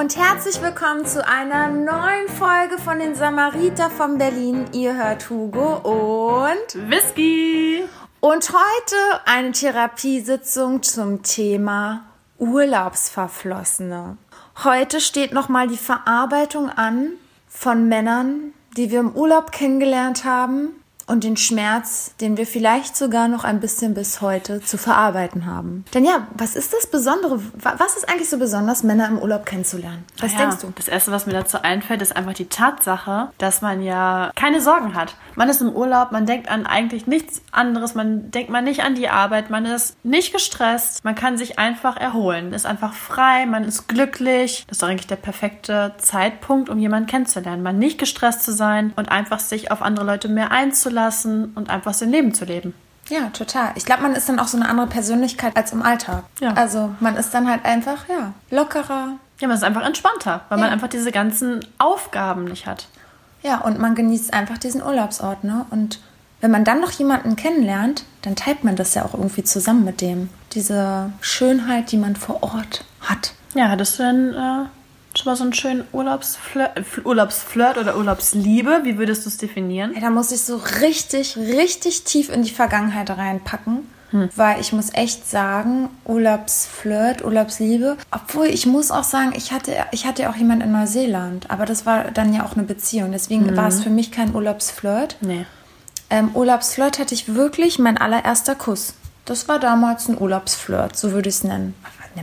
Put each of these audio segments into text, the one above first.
Und herzlich willkommen zu einer neuen Folge von den Samariter von Berlin. Ihr hört Hugo und Whisky. und heute eine Therapiesitzung zum Thema Urlaubsverflossene. Heute steht nochmal die Verarbeitung an von Männern, die wir im Urlaub kennengelernt haben und den Schmerz, den wir vielleicht sogar noch ein bisschen bis heute zu verarbeiten haben. Denn ja, was ist das Besondere? Wa- Was ist eigentlich so besonders, Männer im Urlaub kennenzulernen? Was Ja, denkst du? Das Erste, was mir dazu einfällt, ist einfach die Tatsache, dass man ja keine Sorgen hat. Man ist im Urlaub, man denkt an eigentlich nichts anderes, man denkt mal nicht an die Arbeit, man ist nicht gestresst, man kann sich einfach erholen, ist einfach frei, man ist glücklich. Das ist doch eigentlich der perfekte Zeitpunkt, um jemanden kennenzulernen, mal nicht gestresst zu sein und einfach sich auf andere Leute mehr einzulassen und einfach sein Leben zu leben. Ja, total. Ich glaube, man ist dann auch so eine andere Persönlichkeit als im Alltag. Ja. Also man ist dann halt einfach, ja, lockerer. Ja, man ist einfach entspannter, weil man Ja. einfach diese ganzen Aufgaben nicht hat. Ja, und man genießt einfach diesen Urlaubsort, ne? Und wenn man dann noch jemanden kennenlernt, dann teilt man das ja auch irgendwie zusammen mit dem. Diese Schönheit, die man vor Ort hat. Ja, hattest du denn äh, schon mal so einen schönen Urlaubsflirt, äh, Urlaubsflirt oder Urlaubsliebe? Wie würdest du es definieren? Ja, da muss ich so richtig, richtig tief in die Vergangenheit reinpacken. Weil ich muss echt sagen, Urlaubsflirt, Urlaubsliebe. Obwohl ich muss auch sagen, ich hatte, ich hatte auch jemanden in Neuseeland. Aber das war dann ja auch eine Beziehung. Deswegen war es für mich kein Urlaubsflirt. Nee. Ähm, Urlaubsflirt hatte ich wirklich mein allererster Kuss. Das war damals ein Urlaubsflirt, so würde ich es nennen.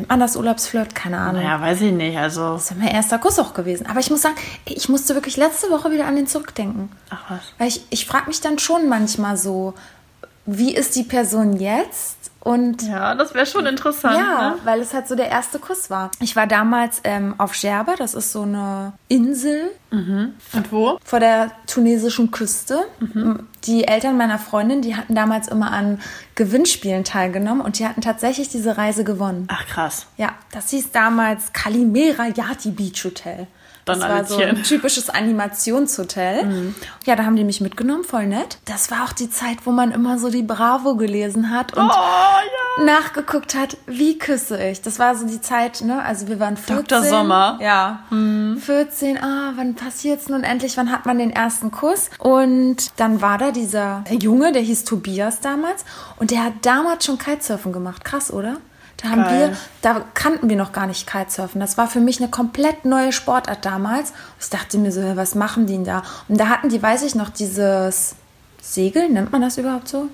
Man das Urlaubsflirt? Keine Ahnung. Naja, weiß ich nicht. Also, Das ist mein erster Kuss auch gewesen. Aber ich muss sagen, ich musste wirklich letzte Woche wieder an den zurückdenken. ach was. Weil ich, ich frage mich dann schon manchmal so, wie ist die Person jetzt? Und Ja, das wäre schon interessant. ja, Ne? weil es halt so der erste Kuss war. Ich war damals ähm, auf Gerba, das ist so eine Insel Und wo? vor der tunesischen Küste. Die Eltern meiner Freundin, die hatten damals immer an Gewinnspielen teilgenommen und die hatten tatsächlich diese Reise gewonnen. Ach krass. Ja, das hieß damals Kalimera Yati Beach Hotel. Das war so ein typisches Animationshotel. Ja, da haben die mich mitgenommen, voll nett. Das war auch die Zeit, wo man immer so die Bravo gelesen hat und Oh ja. nachgeguckt hat, wie küsse ich. Das war so die Zeit, ne? Also wir waren 14. Dr. Sommer. Ja. 14, ah, wann passiert's nun endlich? Wann hat man den ersten Kuss? Und dann war da dieser Junge, der hieß Tobias damals und der hat damals schon Kitesurfen gemacht. Krass, oder? Da haben Geil. wir, da kannten wir noch gar nicht Kitesurfen. Das war für mich eine komplett neue Sportart damals. Ich dachte mir so, was machen die denn da? Und da hatten die, weiß ich noch, dieses Segel, nennt man das überhaupt so?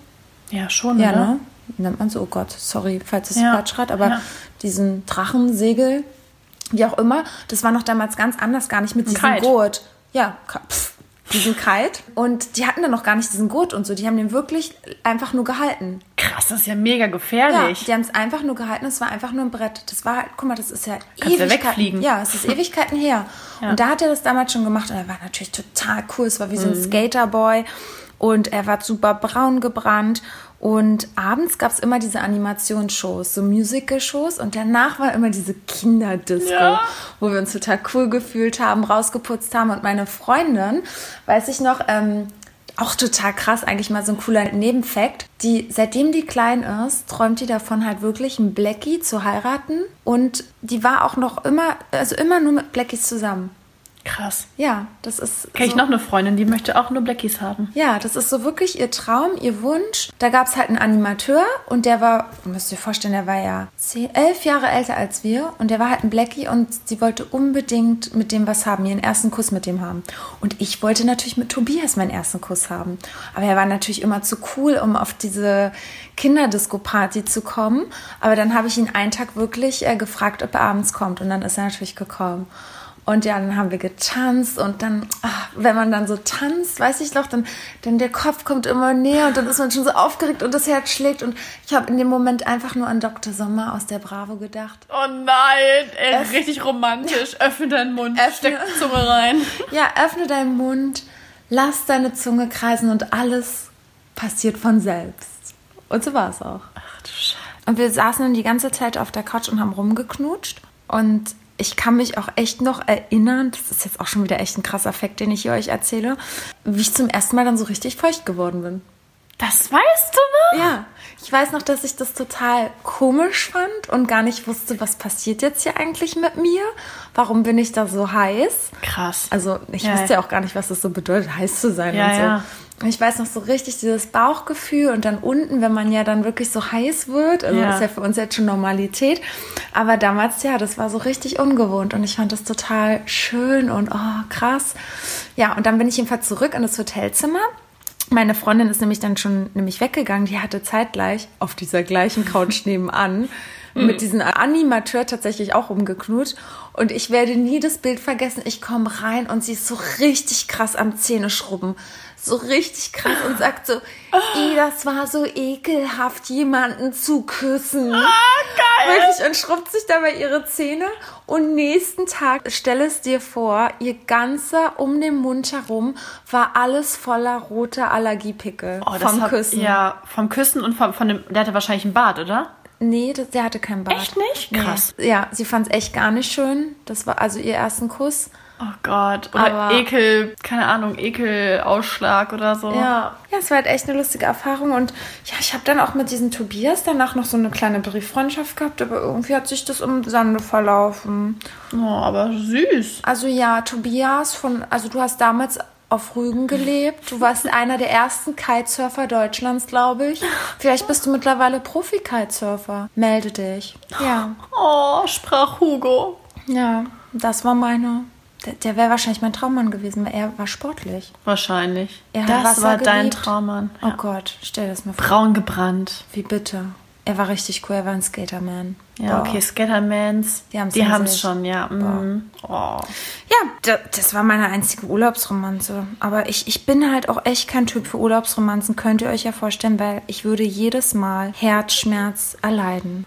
Ja, schon, Ja, ne? Nennt man so, oh Gott, sorry, falls es Ja, Quatsch gerade, aber ja. diesen Drachensegel, wie auch immer, das war noch damals ganz anders, gar nicht mit diesem Kite. Gurt. Ja, pff, diesen Kite. Und die hatten dann noch gar nicht diesen Gurt und so, die haben den wirklich einfach nur gehalten. Krass, das ist ja mega Ja, gefährlich. die haben es einfach nur gehalten, es war einfach nur ein Brett. Das war halt, guck mal, das ist ja Kannst ja wegfliegen. Ja, es ist Ewigkeiten her. Und da hat er das damals schon gemacht und er war natürlich total cool. Es war wie so Mhm. ein Skaterboy und er war super braun gebrannt. Und abends gab es immer diese Animationsshows, so Musical-Shows und danach war immer diese Kinderdisco, Ja. wo wir uns total cool gefühlt haben, rausgeputzt haben. Und meine Freundin, weiß ich noch, ähm, auch total krass, eigentlich mal so ein cooler Nebenfakt. Die, seitdem die klein ist, träumt die davon halt wirklich einen Blackie zu heiraten. Und die war auch noch immer, also immer nur mit Blackies zusammen. Krass. Ja, das ist. Kenn ich so, noch eine Freundin, die möchte auch nur Blackies haben. Ja, das ist so wirklich ihr Traum, ihr Wunsch. Da gab es halt einen Animateur und der war, müsst ihr vorstellen, der war ja zehn, elf Jahre älter als wir und der war halt ein Blackie und sie wollte unbedingt mit dem was haben, ihren ersten Kuss mit dem haben. Und ich wollte natürlich mit Tobias meinen ersten Kuss haben. Aber er war natürlich immer zu cool, um auf diese Kinderdisco-Party zu kommen. Aber dann habe ich ihn einen Tag wirklich äh, gefragt, ob er abends kommt und dann ist er natürlich gekommen. Und ja, dann haben wir getanzt und dann, ach, wenn man dann so tanzt, weiß ich noch, dann, dann der Kopf kommt immer näher und dann ist man schon so aufgeregt und das Herz schlägt. Und ich habe in dem Moment einfach nur an Dr. Sommer aus der Bravo gedacht. Oh nein, ey, richtig romantisch. Öffne deinen Mund, Öffne- steck die Zunge rein. Ja, öffne deinen Mund, lass deine Zunge kreisen und alles passiert von selbst. Und so war es auch. Ach du Scheiße. Und wir saßen dann die ganze Zeit auf der Couch und haben rumgeknutscht. Und ich kann mich auch echt noch erinnern, das ist jetzt auch schon wieder echt ein krasser Fakt, den ich hier euch erzähle, wie ich zum ersten Mal dann so richtig feucht geworden bin. Das weißt du noch? Ja, ich weiß noch, dass ich das total komisch fand und gar nicht wusste, was passiert jetzt hier eigentlich mit mir? Warum bin ich da so heiß? Krass. Also ich Ja, wusste ja. auch gar nicht, was es so bedeutet, heiß zu sein Ja, und so. ja. Und ich weiß noch so richtig dieses Bauchgefühl und dann unten, wenn man ja dann wirklich so heiß wird, also Ja. das ist ja für uns jetzt schon Normalität. Aber damals, ja, das war so richtig ungewohnt und ich fand das total schön und oh, krass. Ja, und dann bin ich jedenfalls zurück in das Hotelzimmer. Meine Freundin ist nämlich dann schon nämlich weggegangen. Die hatte zeitgleich auf dieser gleichen Couch nebenan mit diesem Animateur tatsächlich auch umgeknut. Und ich werde nie das Bild vergessen. Ich komme rein und sie ist so richtig krass am Zähneschrubben. So richtig krass und sagt so, "Ih, das war so ekelhaft, jemanden zu küssen. Ah, geil. Wirklich und schrubbt sich dabei ihre Zähne. Und nächsten Tag, stell es dir vor, ihr ganzer um den Mund herum war alles voller roter Allergiepickel Oh, vom hab- Küssen. Ja, vom Küssen und vom, von dem, der hatte wahrscheinlich einen Bart, oder? Nee, das, der hatte keinen Bart. Echt nicht? Krass. Nee. Ja, sie fand es echt gar nicht schön. Das war also ihr ersten Kuss. Oh Gott. Oder Aber- Ekel, keine Ahnung, Ekelausschlag oder so. Ja. Ja, es war halt echt eine lustige Erfahrung. Und ja, ich habe dann auch mit diesem Tobias danach noch so eine kleine Brieffreundschaft gehabt, aber irgendwie hat sich das im Sande verlaufen. Oh, aber süß. Also ja, Tobias von, also du hast damals auf Rügen gelebt. Du warst einer der ersten Kitesurfer Deutschlands, glaube ich. Vielleicht bist du mittlerweile Profi-Kitesurfer. Melde dich. Ja. Oh, sprach Hugo. Ja, das war meine. Der, der wäre wahrscheinlich mein Traummann gewesen, weil er war sportlich. Wahrscheinlich. Er das war dein geliebt. Traummann. Oh Ja. Gott, stell das mal vor. Braun gebrannt. Wie bitte. Er war richtig cool, er war ein Skaterman. Ja, Boah. okay, Scattermans. Die haben's Die haben es sich. schon, ja. Mm. Oh. Ja, da, das war meine einzige Urlaubsromanze. Aber ich, ich bin halt auch echt kein Typ für Urlaubsromanzen, könnt ihr euch ja vorstellen, weil ich würde jedes Mal Herzschmerz erleiden.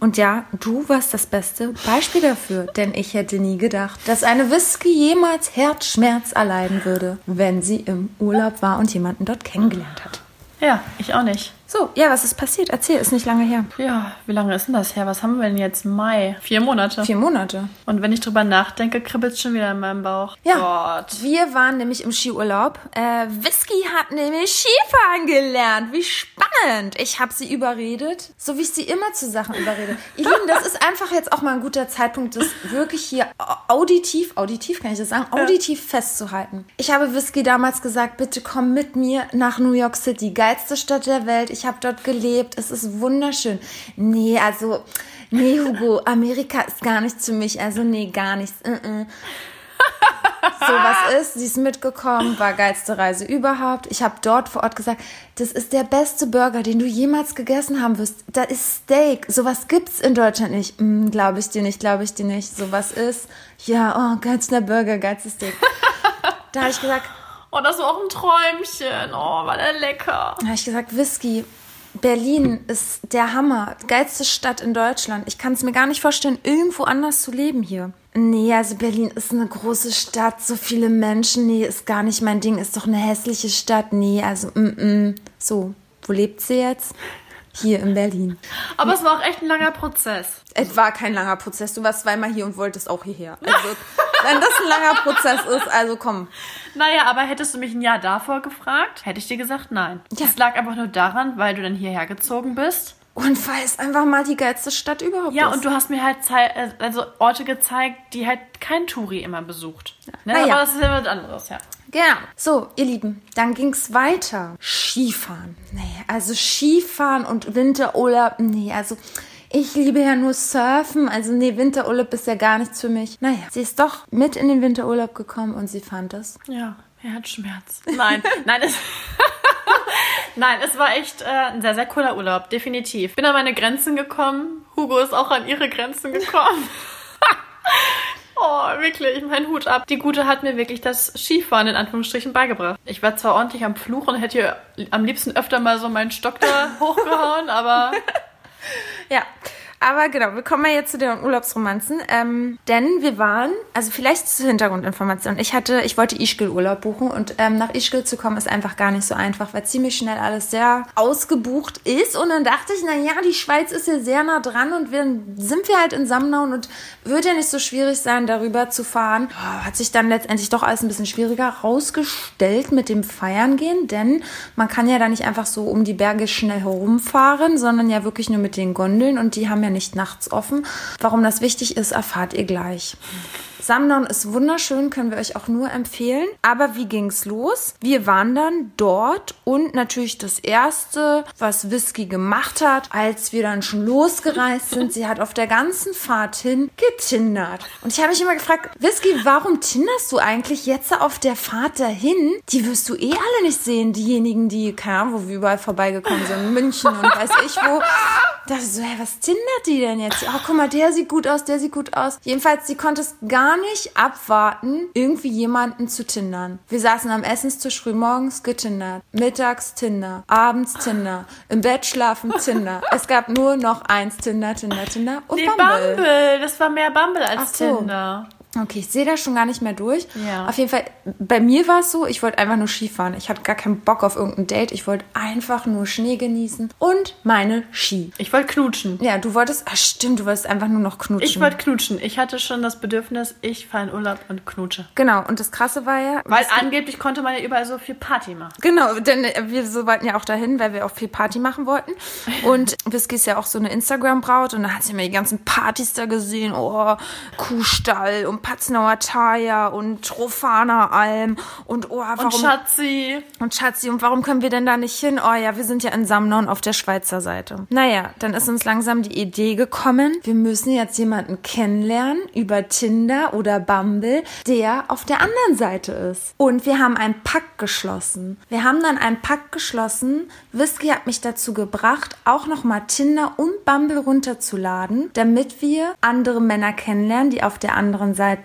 Und ja, du warst das beste Beispiel dafür, denn ich hätte nie gedacht, dass eine Whisky jemals Herzschmerz erleiden würde, wenn sie im Urlaub war und jemanden dort kennengelernt hat. Ja, ich auch nicht. So, ja, was ist passiert? Erzähl, ist nicht lange her. Ja, wie lange ist denn das her? Was haben wir denn jetzt? Mai. Vier Monate. Vier Monate. Und wenn ich drüber nachdenke, kribbelt es schon wieder in meinem Bauch. Ja, Gott. wir waren nämlich im Skiurlaub. Äh, Whisky hat nämlich Skifahren gelernt. Wie spannend. Ich habe sie überredet, so wie ich sie immer zu Sachen überrede. Ihr Lieben, das ist einfach jetzt auch mal ein guter Zeitpunkt, das wirklich hier auditiv, auditiv kann ich das sagen, auditiv festzuhalten. Ich habe Whisky damals gesagt, bitte komm mit mir nach New York City, geilste Stadt der Welt. Ich habe dort gelebt. Es ist wunderschön. Nee, also, nee, Hugo, Amerika ist gar nichts für mich. Also, nee, gar nichts. Uh -uh. So was ist, sie ist mitgekommen, war geilste Reise überhaupt. Ich habe dort vor Ort gesagt, das ist der beste Burger, den du jemals gegessen haben wirst. Da ist Steak. Sowas gibt's in Deutschland nicht. Hm, glaube ich dir nicht, glaube ich dir nicht. Sowas ist, ja, oh, geilster Burger, geilstes Steak. da habe ich gesagt, Oh, das war auch ein Träumchen. Oh, war der lecker. da habe ich gesagt, Whisky. Berlin ist der Hammer. Geilste Stadt in Deutschland. Ich kann es mir gar nicht vorstellen, irgendwo anders zu leben hier. Nee, also Berlin ist eine große Stadt, so viele Menschen. Nee, ist gar nicht mein Ding. Ist doch eine hässliche Stadt. Nee, also, mm, mm. So, wo lebt sie jetzt? Hier in Berlin. Aber es war auch echt ein langer Prozess. Es war kein langer Prozess. Du warst zweimal hier und wolltest auch hierher. Also, wenn das ein langer Prozess ist, also komm. Naja, aber hättest du mich ein Jahr davor gefragt, hätte ich dir gesagt nein. Ja. Das lag einfach nur daran, weil du dann hierher gezogen bist. Und weil es einfach mal die geilste Stadt überhaupt Ja, ist. und du hast mir halt äh, also Orte gezeigt, die halt kein Touri immer besucht. Ne? Na ja. Aber das ist ja was anderes, ja. Genau. So, ihr Lieben, dann ging's weiter. Skifahren. Nee, also Skifahren und Winterurlaub. Nee, also ich liebe ja nur Surfen. Also nee, Winterurlaub ist ja gar nichts für mich. Naja, sie ist doch mit in den Winterurlaub gekommen und sie fand es. Ja, Herzschmerz. Nein, nein, es, nein, es war echt äh, ein sehr, sehr cooler Urlaub, definitiv. Bin an meine Grenzen gekommen. Hugo ist auch an ihre Grenzen gekommen. Oh, wirklich, mein Hut ab. Die Gute hat mir wirklich das Skifahren in Anführungsstrichen beigebracht. Ich war zwar ordentlich am Fluchen und hätte ihr am liebsten öfter mal so meinen Stock da hochgehauen, aber Ja, Aber genau, wir kommen mal jetzt zu den Urlaubsromanzen. Ähm, denn wir waren, also vielleicht zur Hintergrundinformation. Ich hatte, ich wollte Ischgl Urlaub buchen und ähm, nach Ischgl zu kommen ist einfach gar nicht so einfach, weil ziemlich schnell alles sehr ausgebucht ist. Und dann dachte ich, na ja, die Schweiz ist ja sehr nah dran und wir sind wir halt in Samnaun und wird ja nicht so schwierig sein, darüber zu fahren. Oh, hat sich dann letztendlich doch alles ein bisschen schwieriger rausgestellt mit dem Feiern gehen, denn man kann ja da nicht einfach so um die Berge schnell herumfahren, sondern ja wirklich nur mit den Gondeln und die haben ja nicht nachts offen. Warum das wichtig ist, erfahrt ihr gleich. Samnon ist wunderschön, können wir euch auch nur empfehlen. Aber wie ging's los? Wir waren dann dort und natürlich das erste, was Whisky gemacht hat, als wir dann schon losgereist sind, sie hat auf der ganzen Fahrt hin getindert. Und ich habe mich immer gefragt, Whisky, warum tinderst du eigentlich jetzt auf der Fahrt dahin? Die wirst du eh alle nicht sehen, diejenigen, die, keine Ahnung, wo wir überall vorbeigekommen sind, München und weiß ich wo. Da dachte ich so, hey, was tindert die denn jetzt? Oh, guck mal, der sieht gut aus, der sieht gut aus. Jedenfalls, sie konnte es gar nicht abwarten, irgendwie jemanden zu tindern. Wir saßen am Essenstisch frühmorgens getindert, mittags Tinder, abends Tinder, im Bett schlafen Tinder. Es gab nur noch eins Tinder, Tinder, Tinder und Nee, Bumble. Bumble. Das war mehr Bumble als so. Tinder. Okay, ich sehe da schon gar nicht mehr durch. Ja. Auf jeden Fall, bei mir war es so, ich wollte einfach nur Skifahren. Ich hatte gar keinen Bock auf irgendein Date. Ich wollte einfach nur Schnee genießen und meine Ski. Ich wollte knutschen. Ja, du wolltest, ach stimmt, du wolltest einfach nur noch knutschen. Ich wollte knutschen. Ich hatte schon das Bedürfnis, ich fahre in Urlaub und knutsche. Genau, und das Krasse war ja, Weil angeblich konnte man ja überall so viel Party machen. Genau, denn wir so wollten ja auch dahin, weil wir auch viel Party machen wollten. Und Whisky ist ja auch so eine Instagram-Braut und da hat sie immer die ganzen Partys da gesehen. Oh, Kuhstall und Patznauer Thaya und Trofaner Alm und oh, warum... Und Schatzi. Und Schatzi, und warum können wir denn da nicht hin? Oh ja, wir sind ja in Samnon auf der Schweizer Seite. Naja, dann ist uns langsam die Idee gekommen, wir müssen jetzt jemanden kennenlernen über Tinder oder Bumble, der auf der anderen Seite ist. Und wir haben einen Pakt geschlossen. Wir haben dann einen Pakt geschlossen. Whisky hat mich dazu gebracht, auch nochmal Tinder und Bumble runterzuladen, damit wir andere Männer kennenlernen, die auf der anderen Seite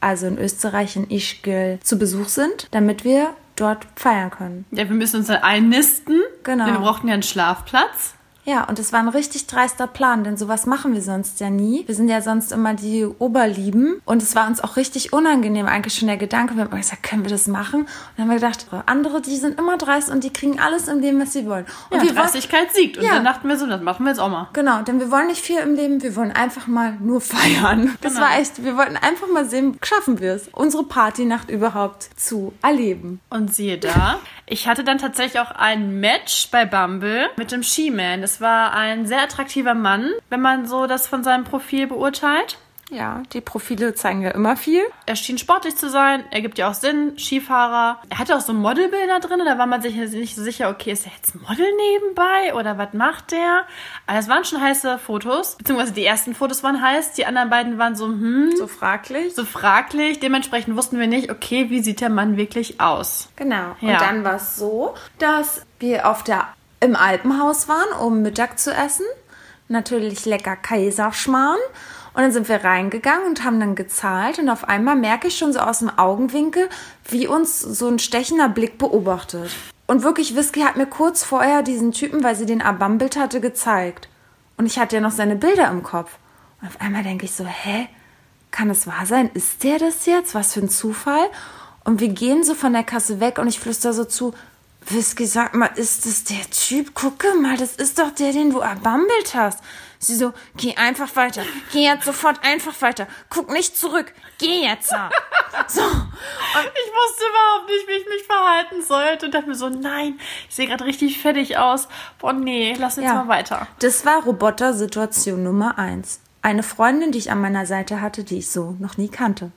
also in Österreich, in Ischgl, zu Besuch sind, damit wir dort feiern können. Ja, wir müssen uns dann einnisten. Genau. Wir brauchten ja einen Schlafplatz. Ja, und es war ein richtig dreister Plan, denn sowas machen wir sonst ja nie. Wir sind ja sonst immer die Oberlieben und es war uns auch richtig unangenehm, eigentlich schon der Gedanke. Wir haben gesagt, können wir das machen? Und dann haben wir gedacht, andere, die sind immer dreist und die kriegen alles im Leben, was sie wollen. Und Ja, wir wollen, Dreistigkeit siegt. Und Ja. dann dachten wir so, das machen wir jetzt auch mal. Genau, denn wir wollen nicht viel im Leben, wir wollen einfach mal nur feiern. Das Genau. war echt, wir wollten einfach mal sehen, schaffen wir es, unsere Partynacht überhaupt zu erleben. Und siehe da, ich hatte dann tatsächlich auch ein Match bei Bumble mit dem Skiman. Das war ein sehr attraktiver Mann, wenn man so das von seinem Profil beurteilt. Ja, die Profile zeigen ja immer viel. Er schien sportlich zu sein, er gibt ja auch Sinn, Skifahrer. Er hatte auch so Modelbilder drin, da war man sich nicht so sicher, okay, ist er jetzt Model nebenbei oder was macht der? Aber es waren schon heiße Fotos, beziehungsweise die ersten Fotos waren heiß, die anderen beiden waren so, hm, So fraglich. so fraglich. Dementsprechend wussten wir nicht, okay, wie sieht der Mann wirklich aus? Genau. Ja. Und dann war es so, dass wir auf der, im Alpenhaus waren, um Mittag zu essen. Natürlich lecker Kaiserschmarrn. Und dann sind wir reingegangen und haben dann gezahlt. Und auf einmal merke ich schon so aus dem Augenwinkel, wie uns so ein stechender Blick beobachtet. Und wirklich, Whisky hat mir kurz vorher diesen Typen, weil sie den erbammelt hatte, gezeigt. Und ich hatte ja noch seine Bilder im Kopf. Und auf einmal denke ich so, hä? Kann es wahr sein? Ist der das jetzt? Was für ein Zufall? Und wir gehen so von der Kasse weg und ich flüster so zu, Whisky, sag mal, ist das der Typ? Gucke mal, das ist doch der, den du erbammelt hast. Sie so, geh einfach weiter. Geh jetzt sofort einfach weiter. Guck nicht zurück. Geh jetzt. So. Ich wusste überhaupt nicht, wie ich mich verhalten sollte und dachte mir so, nein, ich sehe gerade richtig fertig aus. Boah, nee, lass jetzt Ja. mal weiter. Das war Roboter-Situation Nummer eins. Eine Freundin, die ich an meiner Seite hatte, die ich so noch nie kannte.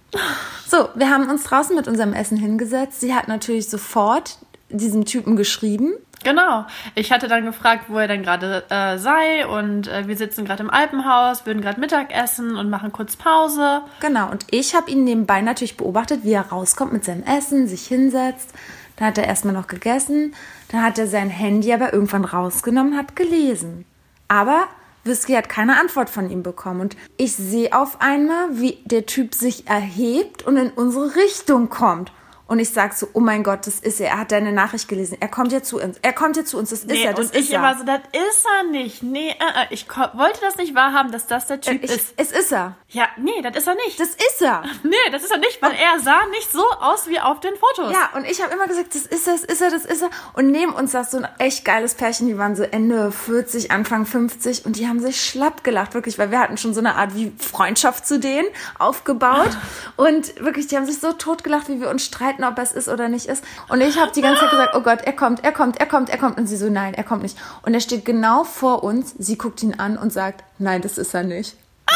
So, wir haben uns draußen mit unserem Essen hingesetzt. Sie hat natürlich sofort diesem Typen geschrieben. Genau. Ich hatte dann gefragt, wo er denn gerade äh, sei und äh, wir sitzen gerade im Alpenhaus, würden gerade Mittag essen und machen kurz Pause. Genau, und ich habe ihn nebenbei natürlich beobachtet, wie er rauskommt mit seinem Essen, sich hinsetzt. Dann hat er erstmal noch gegessen. Dann hat er sein Handy aber irgendwann rausgenommen hat gelesen. Aber Whisky hat keine Antwort von ihm bekommen. Und ich sehe auf einmal, wie der Typ sich erhebt und in unsere Richtung kommt. Und ich sag so, oh mein Gott, das ist er. Er hat deine Nachricht gelesen. Er kommt ja zu uns. Er kommt ja zu uns. Das ist Nee, er. Das und ist ich er. immer so, das ist er nicht. Nee, äh, äh, ich wollte das nicht wahrhaben, dass das der Typ ich, ist. es ist er. Ja, nee, das ist er nicht. Das ist er. nee, das ist er nicht, weil er sah nicht so aus wie auf den Fotos. Ja, und ich habe immer gesagt, das ist er, das ist er, das ist er. Und neben uns saß so ein echt geiles Pärchen, die waren so Ende 40, Anfang 50 und die haben sich schlapp gelacht, wirklich, weil wir hatten schon so eine Art wie Freundschaft zu denen aufgebaut. Und wirklich, die haben sich so totgelacht, wie wir uns streiten, ob er es ist oder nicht ist. Und ich habe die ganze Zeit gesagt, oh Gott, er kommt, er kommt, er kommt, er kommt. Und sie so, nein, er kommt nicht. Und er steht genau vor uns, sie guckt ihn an und sagt, nein, das ist er nicht.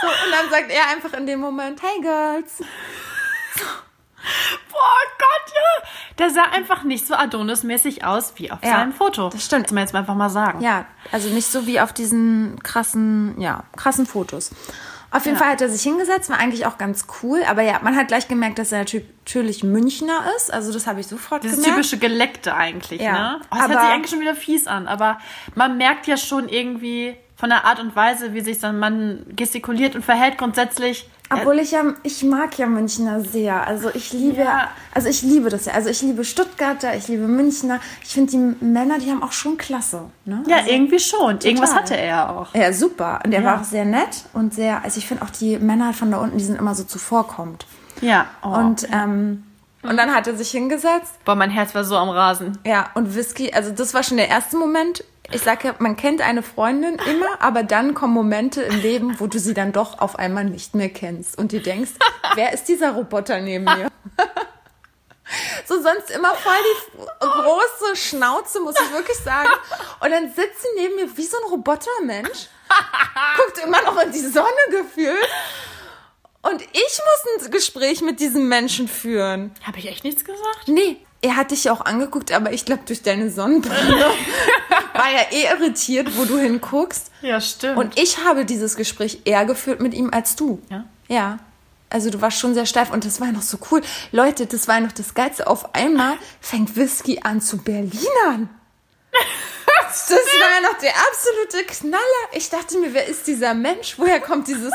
So, und dann sagt er einfach in dem Moment, hey Girls. Boah Gott, ja. Der sah einfach nicht so Adonis-mäßig aus wie auf Ja, seinem Foto. das stimmt. Das muss man jetzt einfach mal sagen. Ja, also nicht so wie auf diesen krassen, ja, krassen Fotos. Auf jeden Ja. Fall hat er sich hingesetzt, war eigentlich auch ganz cool, aber ja, man hat gleich gemerkt, dass er natür- natürlich Münchner ist, also das habe ich sofort Dieses gemerkt. typische Geleckte eigentlich, Ja, ne? Oh, das hört aber- sich eigentlich schon wieder fies an, aber man merkt ja schon irgendwie von der Art und Weise, wie sich sein Mann gestikuliert und verhält grundsätzlich. Obwohl ich ja, ich mag ja Münchner sehr. Also ich liebe, Ja. also ich liebe das ja. Also ich liebe Stuttgarter, ich liebe Münchner. Ich finde die Männer, die haben auch schon klasse. Ne? Ja, also, irgendwie schon. Irgendwas hatte er ja auch. Ja, super. Und der Ja. war auch sehr nett und sehr, also ich finde auch die Männer von da unten, die sind immer so zuvorkommend. Ja. Oh. Und, ähm, und dann hat er sich hingesetzt. Boah, mein Herz war so am Rasen. Ja, und Whisky, also das war schon der erste Moment. Ich sage man kennt eine Freundin immer, aber dann kommen Momente im Leben, wo du sie dann doch auf einmal nicht mehr kennst und dir denkst, wer ist dieser Roboter neben mir? So sonst immer voll die große Schnauze, muss ich wirklich sagen. Und dann sitzt sie neben mir wie so ein Robotermensch, guckt immer noch in die Sonne gefühlt. Und ich muss ein Gespräch mit diesem Menschen führen. Habe ich echt nichts gesagt? Nee, er hat dich ja auch angeguckt, aber ich glaube, durch deine Sonnenbrille war er eh irritiert, wo du hinguckst. Ja, stimmt. Und ich habe dieses Gespräch eher geführt mit ihm als du. Ja? Ja. Also du warst schon sehr steif und das war noch so cool. Leute, das war noch das Geilste. Auf einmal fängt Whisky an zu Berlinern. Das war ja noch der absolute Knaller. Ich dachte mir, wer ist dieser Mensch? Woher kommt dieses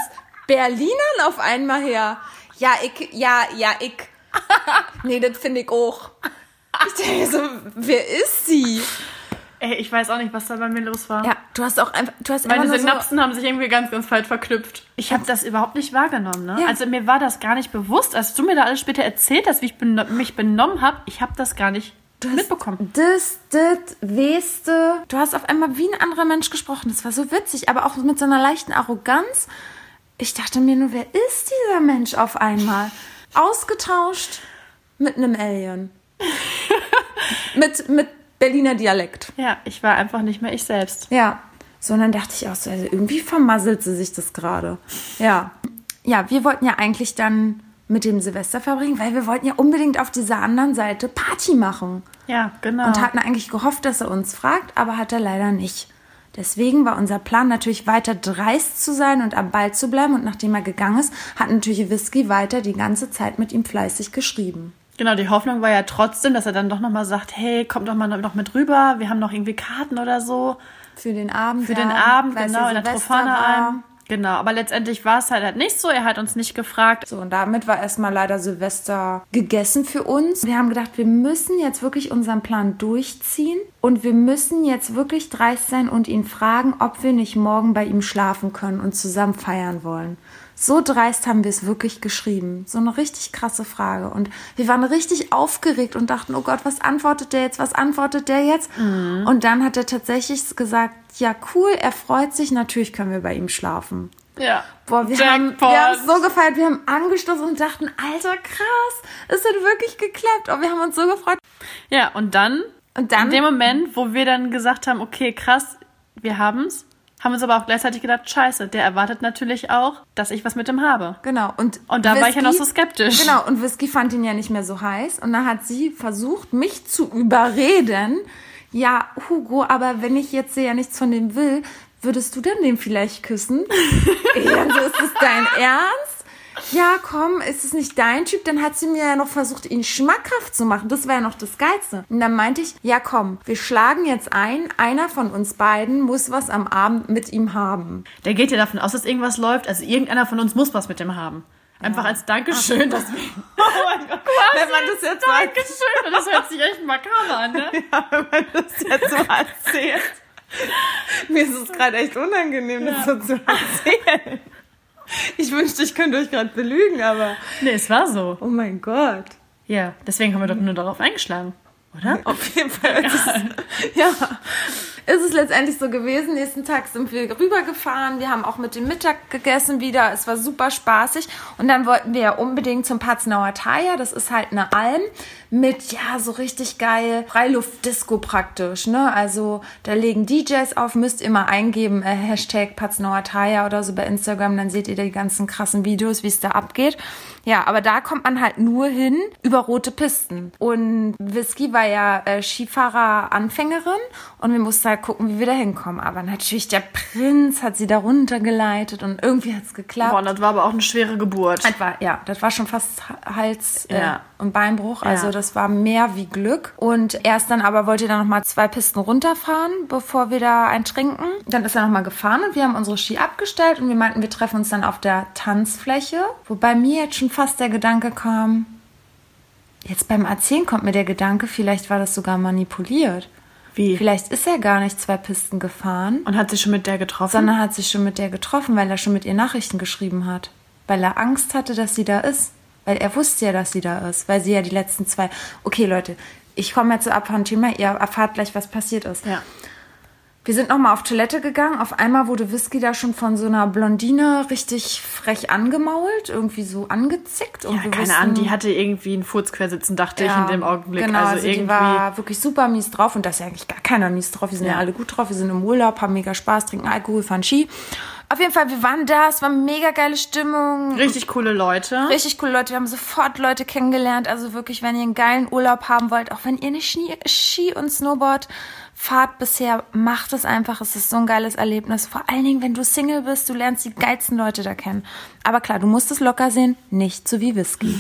Berlinern auf einmal her? Ja, ich, ja, ja, ich. Nee, das finde ich auch. Ich denke so, wer ist sie? Ey, ich weiß auch nicht, was da bei mir los war. Ja, du hast auch einfach, du hast Meine so, Synapsen haben sich irgendwie ganz, ganz falsch verknüpft. Ich habe das überhaupt nicht wahrgenommen. Ne? Ja. Also mir war das gar nicht bewusst. Als du mir da alles später erzählt hast, wie ich beno mich benommen habe, ich habe das gar nicht mitbekommen. Das, das, weste. Du hast auf einmal wie ein anderer Mensch gesprochen. Das war so witzig, aber auch mit so einer leichten Arroganz. Ich dachte mir nur, wer ist dieser Mensch auf einmal? Ausgetauscht mit einem Alien. mit, mit Berliner Dialekt. Ja, ich war einfach nicht mehr ich selbst. Ja. So, und dann dachte ich auch so, also irgendwie vermasselt sie sich das gerade. Ja. Ja, wir wollten ja eigentlich dann mit dem Silvester verbringen, weil wir wollten ja unbedingt auf dieser anderen Seite Party machen. Ja, genau. Und hatten eigentlich gehofft, dass er uns fragt, aber hat er leider nicht. Deswegen war unser Plan natürlich weiter dreist zu sein und am Ball zu bleiben. Und nachdem er gegangen ist, hat natürlich Whisky weiter die ganze Zeit mit ihm fleißig geschrieben. Genau, die Hoffnung war ja trotzdem, dass er dann doch nochmal sagt, hey, kommt doch mal noch mit rüber, wir haben noch irgendwie Karten oder so. Für den Abend. Für ja, den Abend, weil genau, in der ein. Genau, aber letztendlich war es halt, halt nicht so. Er hat uns nicht gefragt. So, und damit war erstmal leider Silvester gegessen für uns. Wir haben gedacht, wir müssen jetzt wirklich unseren Plan durchziehen und wir müssen jetzt wirklich dreist sein und ihn fragen, ob wir nicht morgen bei ihm schlafen können und zusammen feiern wollen. So dreist haben wir es wirklich geschrieben. So eine richtig krasse Frage. Und wir waren richtig aufgeregt und dachten, oh Gott, was antwortet der jetzt? Was antwortet der jetzt? Und dann hat er tatsächlich gesagt, ja, cool, er freut sich, natürlich können wir bei ihm schlafen. Ja. Boah, wir haben, wir haben es so gefeiert, wir haben angestoßen und dachten, alter, krass, es hat wirklich geklappt. Oh, wir haben uns so gefreut. Ja, und dann, Und dann, in dem Moment, wo wir dann gesagt haben, okay, krass, wir haben's, haben uns aber auch gleichzeitig gedacht, scheiße, der erwartet natürlich auch, dass ich was mit ihm habe. genau. Und, Und da war ich ja Whisky- noch so skeptisch. Genau, und Whisky fand ihn ja nicht mehr so heiß. Und dann hat sie versucht, mich zu überreden. Ja, Hugo, aber wenn ich jetzt ja nichts von dem will, würdest du denn den vielleicht küssen? so ist es dein Ernst? Ja, komm, ist es nicht dein Typ? Dann hat sie mir ja noch versucht, ihn schmackhaft zu machen. Das war ja noch das Geilste. Und dann meinte ich, ja komm, wir schlagen jetzt ein, einer von uns beiden muss was am Abend mit ihm haben. Der geht ja davon aus, dass irgendwas läuft. Also irgendeiner von uns muss was mit dem haben. Einfach als Dankeschön, dass wir. Oh mein Gott. Wenn man das jetzt Dankeschön. Das hört sich echt makaber an, ne? wenn man das jetzt so erzählt. Mir ist es gerade echt unangenehm, das so zu erzählen. Ich wünschte, ich könnte euch gerade belügen, aber Nee, es war so. oh mein Gott. Ja, deswegen haben wir doch nur darauf eingeschlagen, oder? Auf jeden Fall. Ja. ist es letztendlich so gewesen. Nächsten Tag sind wir rübergefahren. Wir haben auch mit dem Mittag gegessen wieder. Es war super spaßig. Und dann wollten wir ja unbedingt zum Patznauer Thaya. Das ist halt eine Alm mit, ja, so richtig geil Freiluftdisco praktisch. Ne? Also da legen DJs auf. Müsst ihr mal eingeben, äh, Hashtag Patznauer oder so bei Instagram. Dann seht ihr die ganzen krassen Videos, wie es da abgeht. Ja, aber da kommt man halt nur hin über rote Pisten. Und Whisky war ja äh, Skifahrer-Anfängerin und wir mussten halt gucken, wie wir da hinkommen. Aber natürlich, der Prinz hat sie da runtergeleitet und irgendwie hat's geklappt. Boah, das war aber auch eine schwere Geburt. Das war, ja, das war schon fast Hals äh, Ja. und Beinbruch. Also Ja. das war mehr wie Glück. Und erst dann aber wollte er dann nochmal zwei Pisten runterfahren, bevor wir da ein trinken. Dann ist er nochmal gefahren und wir haben unsere Ski abgestellt und wir meinten, wir treffen uns dann auf der Tanzfläche. Wobei mir jetzt schon fast der Gedanke kam, jetzt beim Erzählen kommt mir der Gedanke, vielleicht war das sogar manipuliert. Wie? Vielleicht ist er gar nicht zwei Pisten gefahren Und hat sich schon mit der getroffen? sondern hat sich schon mit der getroffen, weil er schon mit ihr Nachrichten geschrieben hat. Weil er Angst hatte, dass sie da ist. Weil er wusste ja, dass sie da ist. Weil sie ja die letzten zwei. Okay, Leute, ich komme jetzt ab von Thema. Ihr erfahrt gleich, was passiert ist. ja. Wir sind nochmal auf Toilette gegangen. Auf einmal wurde Whisky da schon von so einer Blondine richtig frech angemault, irgendwie so angezickt. Und Ja, keine wussten- Ahnung, die hatte irgendwie einen Furz quersitzen, dachte ich in dem Augenblick. Genau, also, also, irgendwie. die war wirklich super mies drauf und da ist ja eigentlich gar keiner mies drauf. Wir sind ja. Ja. alle gut drauf, wir sind im Urlaub, haben mega Spaß, trinken Alkohol, fahren Ski. Auf jeden Fall, wir waren da, es war mega geile Stimmung. richtig coole Leute. Richtig coole Leute, wir haben sofort Leute kennengelernt. Also wirklich, wenn ihr einen geilen Urlaub haben wollt, auch wenn ihr nicht Ski, Ski und Snowboard fahrt bisher, macht es einfach. Es ist so ein geiles Erlebnis. Vor allen Dingen, wenn du Single bist, du lernst die geilsten Leute da kennen. Aber klar, du musst es locker sehen, nicht so wie Whisky.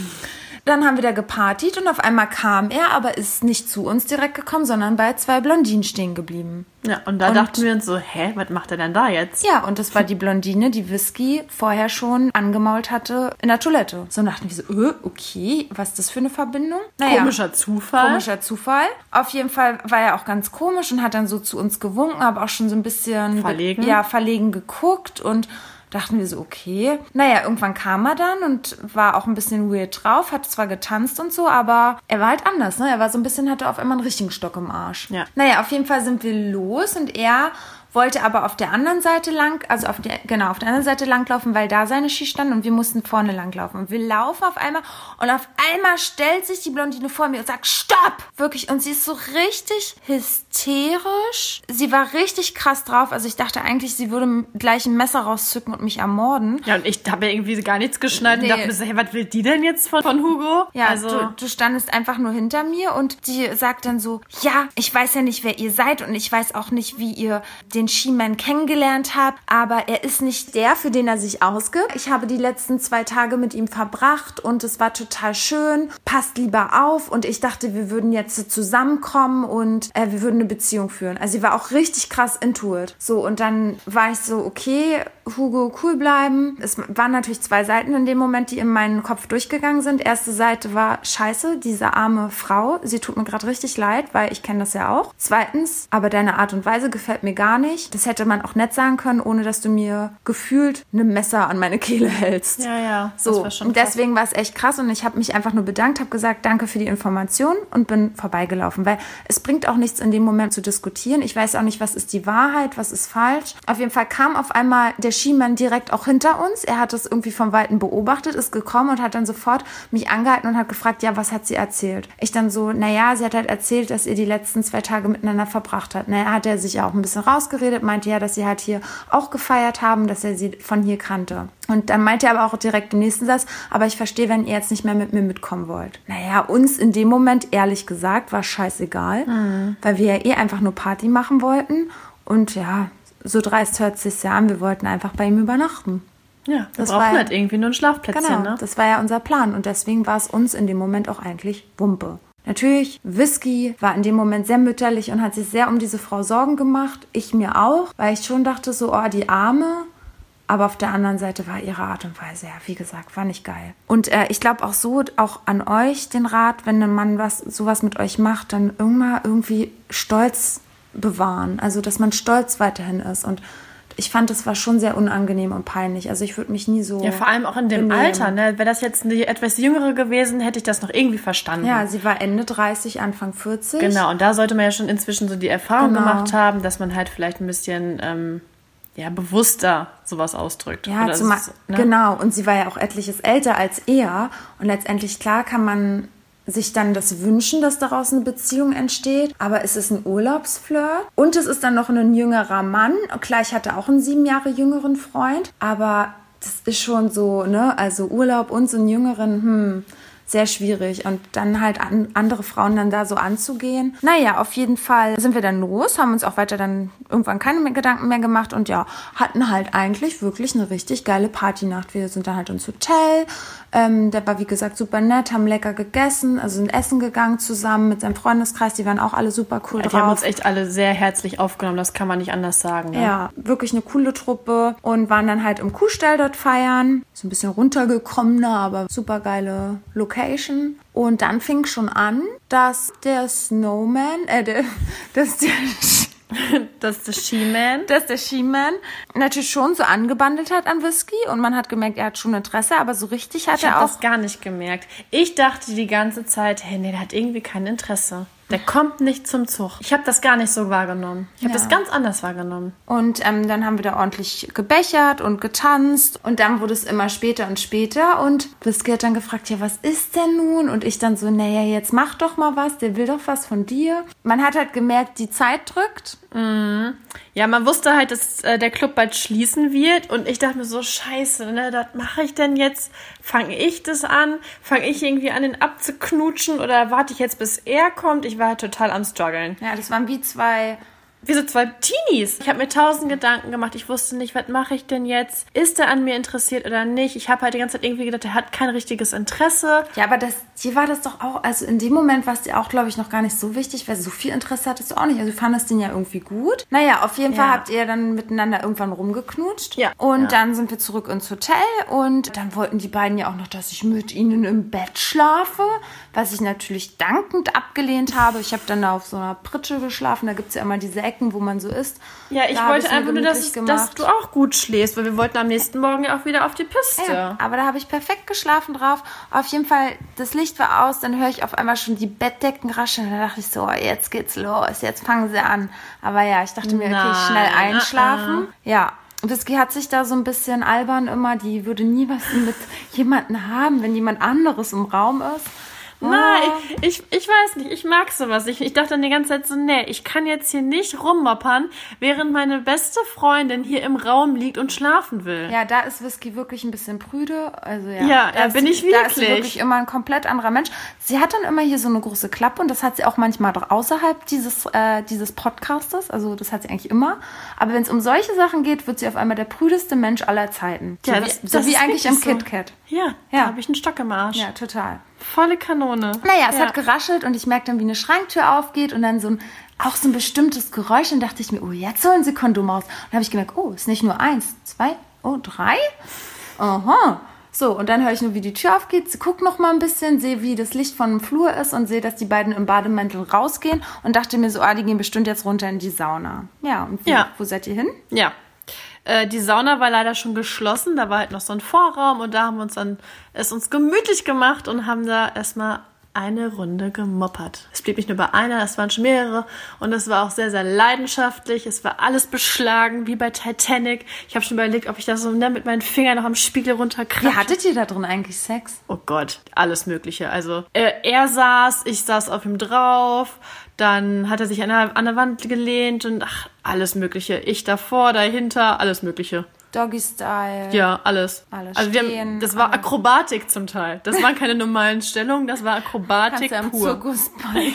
Dann haben wir da gepartied und auf einmal kam er, aber ist nicht zu uns direkt gekommen, sondern bei zwei Blondinen stehen geblieben. Ja, und da dachten wir uns so, hä, was macht er denn da jetzt? Ja, und das war die Blondine, die Whisky vorher schon angemault hatte in der Toilette. So dachten wir so, äh, okay, was ist das für eine Verbindung? Naja, Komischer Zufall. Komischer Zufall. Auf jeden Fall war er auch ganz komisch und hat dann so zu uns gewunken, aber auch schon so ein bisschen Verlegen. Ja, verlegen geguckt und dachten wir so, okay. Naja, irgendwann kam er dann und war auch ein bisschen weird drauf, hat zwar getanzt und so, aber er war halt anders, ne? Er war so ein bisschen, hatte auf einmal einen richtigen Stock im Arsch. Ja. Naja, auf jeden Fall sind wir los und er wollte aber auf der anderen Seite lang, also auf der, genau, auf der anderen Seite langlaufen, weil da seine Ski standen und wir mussten vorne langlaufen. Und wir laufen auf einmal und auf einmal stellt sich die Blondine vor mir und sagt, stopp! Wirklich, und sie ist so richtig hysterisch. Sie war richtig krass drauf. Also ich dachte eigentlich, sie würde gleich ein Messer rauszücken und mich ermorden. Ja, und ich habe ja irgendwie gar nichts geschnallt Nee. und dachte mir so, hey, was will die denn jetzt von, von Hugo? Ja, also, du, du standest einfach nur hinter mir und die sagt dann so, ja, ich weiß ja nicht, wer ihr seid und ich weiß auch nicht, wie ihr den Skiman kennengelernt habt, aber er ist nicht der, für den er sich ausgibt. Ich habe die letzten zwei Tage mit ihm verbracht und es war total schön. Passt lieber auf und ich dachte, wir würden jetzt zusammenkommen und äh, wir würden eine Beziehung führen. Also sie war auch richtig krass intuit. So und dann war ich so, okay, Hugo, cool bleiben. Es waren natürlich zwei Seiten in dem Moment, die in meinen Kopf durchgegangen sind. Erste Seite war scheiße, diese arme Frau. Sie tut mir gerade richtig leid, weil ich kenne das ja auch. Zweitens, aber deine Art und Weise gefällt mir gar nicht. Das hätte man auch nett sagen können, ohne dass du mir gefühlt eine Messer an meine Kehle hältst. ja, ja, das So, war schon und deswegen war es echt krass und ich habe mich einfach nur bedankt, habe gesagt, danke für die Information und bin vorbeigelaufen, weil es bringt auch nichts in dem Moment zu diskutieren. Ich weiß auch nicht, was ist die Wahrheit, was ist falsch. Auf jeden Fall kam auf einmal der Skimann direkt auch hinter uns. Er hat das irgendwie vom Weiten beobachtet, ist gekommen und hat dann sofort mich angehalten und hat gefragt, ja, was hat sie erzählt? Ich dann so, naja, sie hat halt erzählt, dass ihr die letzten zwei Tage miteinander verbracht hat. Naja, hat er sich auch ein bisschen rausgeredet, meinte ja, dass sie halt hier auch gefeiert haben, dass er sie von hier kannte. Und dann meinte er aber auch direkt im nächsten Satz, aber ich verstehe, wenn ihr jetzt nicht mehr mit mir mitkommen wollt. Naja, uns in dem Moment, ehrlich gesagt, war scheißegal, weil wir ja eh einfach nur Party machen wollten. Und ja, so dreist hört sich's ja an, wir wollten einfach bei ihm übernachten. ja, das ja- halt irgendwie nur ein Schlafplätzchen, Genau, ne? das war ja unser Plan und deswegen war es uns in dem Moment auch eigentlich Wumpe. Natürlich, Whisky war in dem Moment sehr mütterlich und hat sich sehr um diese Frau Sorgen gemacht. Ich mir auch, weil ich schon dachte so, oh, die Arme. Aber auf der anderen Seite war ihre Art und Weise, ja, wie gesagt, war nicht geil. Und äh, ich glaube auch so, auch an euch den Rat, wenn ein Mann was, sowas mit euch macht, dann immer irgendwie Stolz bewahren. Also, dass man stolz weiterhin ist. Und ich fand, es war schon sehr unangenehm und peinlich. Also, ich würde mich nie so. Ja, vor allem auch in dem benehmen. Alter, ne? Wäre das jetzt eine etwas jüngere gewesen, hätte ich das noch irgendwie verstanden. Ja, sie war Ende 30, Anfang 40. Genau, und da sollte man ja schon inzwischen so die Erfahrung Genau. gemacht haben, dass man halt vielleicht ein bisschen ähm, ja, bewusster sowas ausdrückt. Ja, zumal, es ne? genau. Und sie war ja auch etliches älter als er. Und letztendlich, klar, kann man sich dann das wünschen, dass daraus eine Beziehung entsteht. Aber es ist ein Urlaubsflirt. Und es ist dann noch ein jüngerer Mann. Klar, ich hatte auch einen sieben Jahre jüngeren Freund. Aber das ist schon so, ne? Also Urlaub und so einen jüngeren, hm, sehr schwierig. Und dann halt an, andere Frauen dann da so anzugehen. Naja, auf jeden Fall sind wir dann los, haben uns auch weiter dann irgendwann keine mehr Gedanken mehr gemacht und ja, hatten halt eigentlich wirklich eine richtig geile Partynacht. Wir sind dann halt ins Hotel. Ähm, der war, wie gesagt, super nett, haben lecker gegessen, also sind essen gegangen zusammen mit seinem Freundeskreis. Die waren auch alle super cool Die drauf. haben uns echt alle sehr herzlich aufgenommen, das kann man nicht anders sagen. Ne? Ja, wirklich eine coole Truppe und waren dann halt im Kuhstall dort feiern. So ein bisschen runtergekommener, aber super geile Location. Und dann fing schon an, dass der Snowman, äh, der, dass der, Das ist der She-Man. dass der She-Man natürlich schon so angebandelt hat an Whisky und man hat gemerkt, er hat schon Interesse, aber so richtig hat Ich er habe auch das gar nicht gemerkt. Ich dachte die ganze Zeit, hey, nee, der hat irgendwie kein Interesse. Der kommt nicht zum Zug. Ich habe das gar nicht so wahrgenommen. Ich habe Ja. das ganz anders wahrgenommen. Und ähm, dann haben wir da ordentlich gebechert und getanzt. Und dann wurde es immer später und später. Und Whisky hat dann gefragt, ja, was ist denn nun? Und ich dann so, naja, jetzt mach doch mal was. Der will doch was von dir. Man hat halt gemerkt, die Zeit drückt. Ja, man wusste halt, dass äh, der Club bald schließen wird und ich dachte mir so, scheiße, ne, das mache ich denn jetzt? Fange ich das an? Fange ich irgendwie an, ihn abzuknutschen oder warte ich jetzt, bis er kommt? Ich war halt total am struggeln. Ja, das waren wie zwei Wie so zwei Teenies. Ich habe mir tausend Gedanken gemacht. Ich wusste nicht, was mache ich denn jetzt? Ist er an mir interessiert oder nicht? Ich habe halt die ganze Zeit irgendwie gedacht, er hat kein richtiges Interesse. Ja, aber das, dir war das doch auch, also in dem Moment war es dir auch, glaube ich, noch gar nicht so wichtig, weil so viel Interesse hattest du auch nicht. Also du fandest den ja irgendwie gut. Naja, auf jeden Fall Ja. habt ihr dann miteinander irgendwann rumgeknutscht. Ja. Und Ja. dann sind wir zurück ins Hotel und dann wollten die beiden ja auch noch, dass ich mit ihnen im Bett schlafe, was ich natürlich dankend abgelehnt habe. Ich habe dann da auf so einer Pritsche geschlafen, da gibt's ja immer diese Ecken, wo man so ist. Ja, ich Da wollte einfach nur, dass, dass du auch gut schläfst, weil wir wollten am nächsten Morgen ja auch wieder auf die Piste. Ja, aber da habe ich perfekt geschlafen drauf. Auf jeden Fall, das Licht war aus, dann höre ich auf einmal schon die Bettdecken rascheln. Da dachte ich so, jetzt geht's los, jetzt fangen sie an. Aber ja, ich dachte mir, okay, schnell uh-uh. einschlafen. Ja. Whisky hat sich da so ein bisschen albern immer, die würde nie was mit jemandem haben, wenn jemand anderes im Raum ist. Nein, ich, ich, ich weiß nicht, ich mag sowas. Ich, ich dachte dann die ganze Zeit so, nee, ich kann jetzt hier nicht rummoppern, während meine beste Freundin hier im Raum liegt und schlafen will. Ja, da ist Whisky wirklich ein bisschen prüde. Also ja, Ja, da ja, bin ich Da ist sie wirklich. wirklich immer ein komplett anderer Mensch. Sie hat dann immer hier so eine große Klappe und das hat sie auch manchmal doch außerhalb dieses, äh, dieses Podcastes. Also das hat sie eigentlich immer. Aber wenn es um solche Sachen geht, wird sie auf einmal der prüdeste Mensch aller Zeiten. So Ja, wie, das- so das wie eigentlich im wirklich so. KitKat. Ja, Ja. da habe ich einen Stock im Arsch. Ja, total. Volle Kanone. Naja, es ja. hat geraschelt und ich merkte dann, wie eine Schranktür aufgeht und dann so ein, auch so ein bestimmtes Geräusch und dachte ich mir, oh, jetzt holen sie Kondom aus. Und dann habe ich gemerkt, oh, ist nicht nur eins, zwei, oh, drei? Aha. So, und dann höre ich nur, wie die Tür aufgeht, guck noch mal ein bisschen, sehe, wie das Licht von dem Flur ist und sehe, dass die beiden im Bademantel rausgehen und dachte mir so, ah, die gehen bestimmt jetzt runter in die Sauna. Ja, und wie, Ja. wo seid ihr hin? Ja. Äh, die Sauna war leider schon geschlossen, da war halt noch so ein Vorraum und da haben wir uns dann es uns gemütlich gemacht und haben da erstmal eine Runde gemoppert. Es blieb nicht nur bei einer, es waren schon mehrere und es war auch sehr, sehr leidenschaftlich. Es war alles beschlagen, wie bei Titanic. Ich habe schon überlegt, ob ich da so ne, mit meinen Fingern noch am Spiegel runterkratsche. Wie hattet ihr da drin eigentlich Sex? Oh Gott, alles Mögliche. Also äh, er saß, ich saß auf ihm drauf, dann hat er sich an der, an der Wand gelehnt und ach, alles Mögliche. Ich davor, dahinter, alles Mögliche. Doggy-Style. Ja, alles. Alles also wir stehen, haben, das war alles- Akrobatik zum Teil. Das waren keine normalen Stellungen, das war Kannst Akrobatik ja im pur. Zirkus bald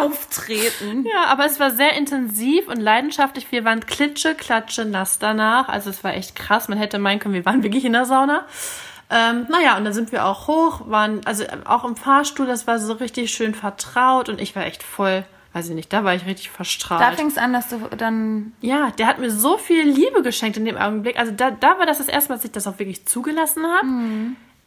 auftreten. Ja, aber es war sehr intensiv und leidenschaftlich. Wir waren klitsche, klatsche, nass danach. Also es war echt krass. Man hätte meinen können, wir waren wirklich in der Sauna. Ähm, naja, und dann sind wir auch hoch, waren, also auch im Fahrstuhl, das war so richtig schön vertraut und ich war echt voll, weiß ich nicht, da war ich richtig Da verstrahlt. fing es an, dass du dann. ja, der hat mir so viel Liebe geschenkt in dem Augenblick. Also da, da war das das erste Mal, dass ich das auch wirklich zugelassen habe.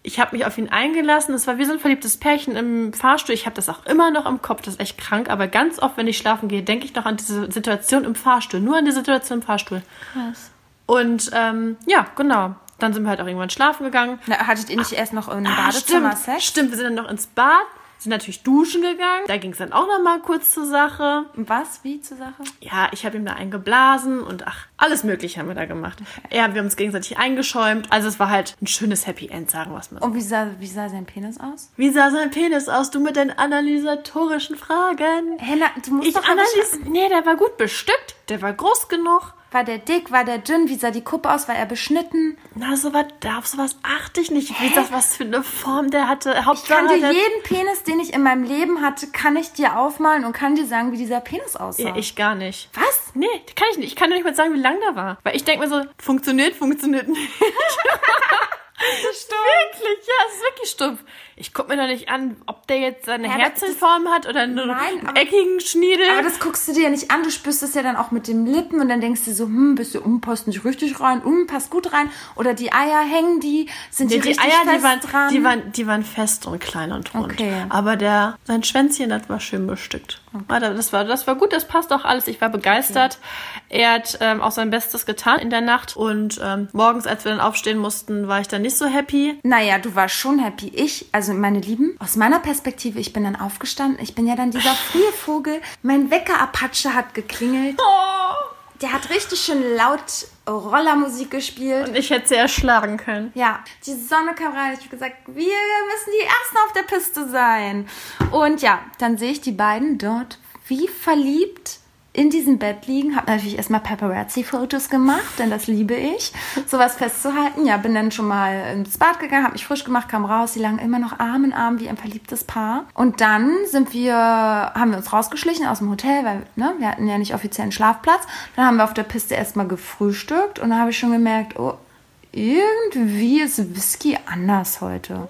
Ich habe mich auf ihn eingelassen. Es war wie so ein verliebtes Pärchen im Fahrstuhl. Ich habe das auch immer noch im Kopf. Das ist echt krank. Aber ganz oft, wenn ich schlafen gehe, denke ich noch an diese Situation im Fahrstuhl. Nur an die Situation im Fahrstuhl. Krass. Und ähm, ja, genau. Dann sind wir halt auch irgendwann schlafen gegangen. Na, hattet ihr nicht erst noch im Ah, Badezimmer stimmt, Sex? stimmt, wir sind dann noch ins Bad, sind natürlich duschen gegangen. Da ging es dann auch noch mal kurz zur Sache. Was? Wie zur Sache? Ja, ich habe ihm da eingeblasen und ach, alles Mögliche haben wir da gemacht. Ja, wir haben uns gegenseitig eingeschäumt. Also es war halt ein schönes Happy End, sagen wir es mal so. Und wie sah, wie sah sein Penis aus? Wie sah sein Penis aus? Du mit deinen analysatorischen Fragen. Henna, du musst Ich doch analyse. Nee, der war gut bestückt. Der war groß genug. War der dick? War der dünn? Wie sah die Kuppe aus? War er beschnitten? Na, sowas, auf sowas achte ich nicht. Wie das, was für eine Form der hatte. Ich Hauptsache, kann dir jeden Penis, den ich in meinem Leben hatte, kann ich dir aufmalen und kann dir sagen, wie dieser Penis aussah. Ja, ich gar nicht. Was? Nee, kann ich nicht. Ich kann dir nicht mal sagen, wie lang der war. Weil ich denke mir so, funktioniert, funktioniert nicht. Das ist wirklich, ja, es ist wirklich stumpf. Ich guck mir doch nicht an, ob der jetzt seine Ja, Herzenform hat oder nur Nein, einen aber- eckigen Schniedel. Aber das guckst du dir ja nicht an. Du spürst es ja dann auch mit den Lippen und dann denkst du so, hm, bist du, um, passt nicht richtig rein, um, passt gut rein. Oder die Eier hängen die, sind die, Nee, die richtig Eier, fest die waren, dran? die, waren, die waren fest und klein und rund. Okay. Aber der, sein Schwänzchen, das war schön bestückt. Warte, Das, war, das war gut, das passt auch alles. Ich war begeistert. Er hat ähm, auch sein Bestes getan in der Nacht. Und ähm, morgens, als wir dann aufstehen mussten, war ich dann nicht so happy. Naja, du warst schon happy. Ich, also meine Lieben, aus meiner Perspektive, ich bin dann aufgestanden. Ich bin ja dann dieser frühe Vogel. Mein Wecker-Apache hat geklingelt. Der hat richtig schön laut Rollermusik gespielt. Und ich hätte sie erschlagen können. Ja, die Sonne kam rein. Ich habe gesagt, wir müssen die Ersten auf der Piste sein. Und ja, dann sehe ich die beiden dort wie verliebt in diesem Bett liegen. Habe natürlich erstmal Paparazzi-Fotos gemacht, denn das liebe ich, sowas festzuhalten. Ja, bin dann schon mal ins Bad gegangen, habe mich frisch gemacht, kam raus. Sie lagen immer noch Arm in Arm wie ein verliebtes Paar. Und dann sind wir, haben wir uns rausgeschlichen aus dem Hotel, weil ne, wir hatten ja nicht offiziellen Schlafplatz. Dann haben wir auf der Piste erstmal gefrühstückt und da habe ich schon gemerkt, oh, irgendwie ist Whisky anders heute.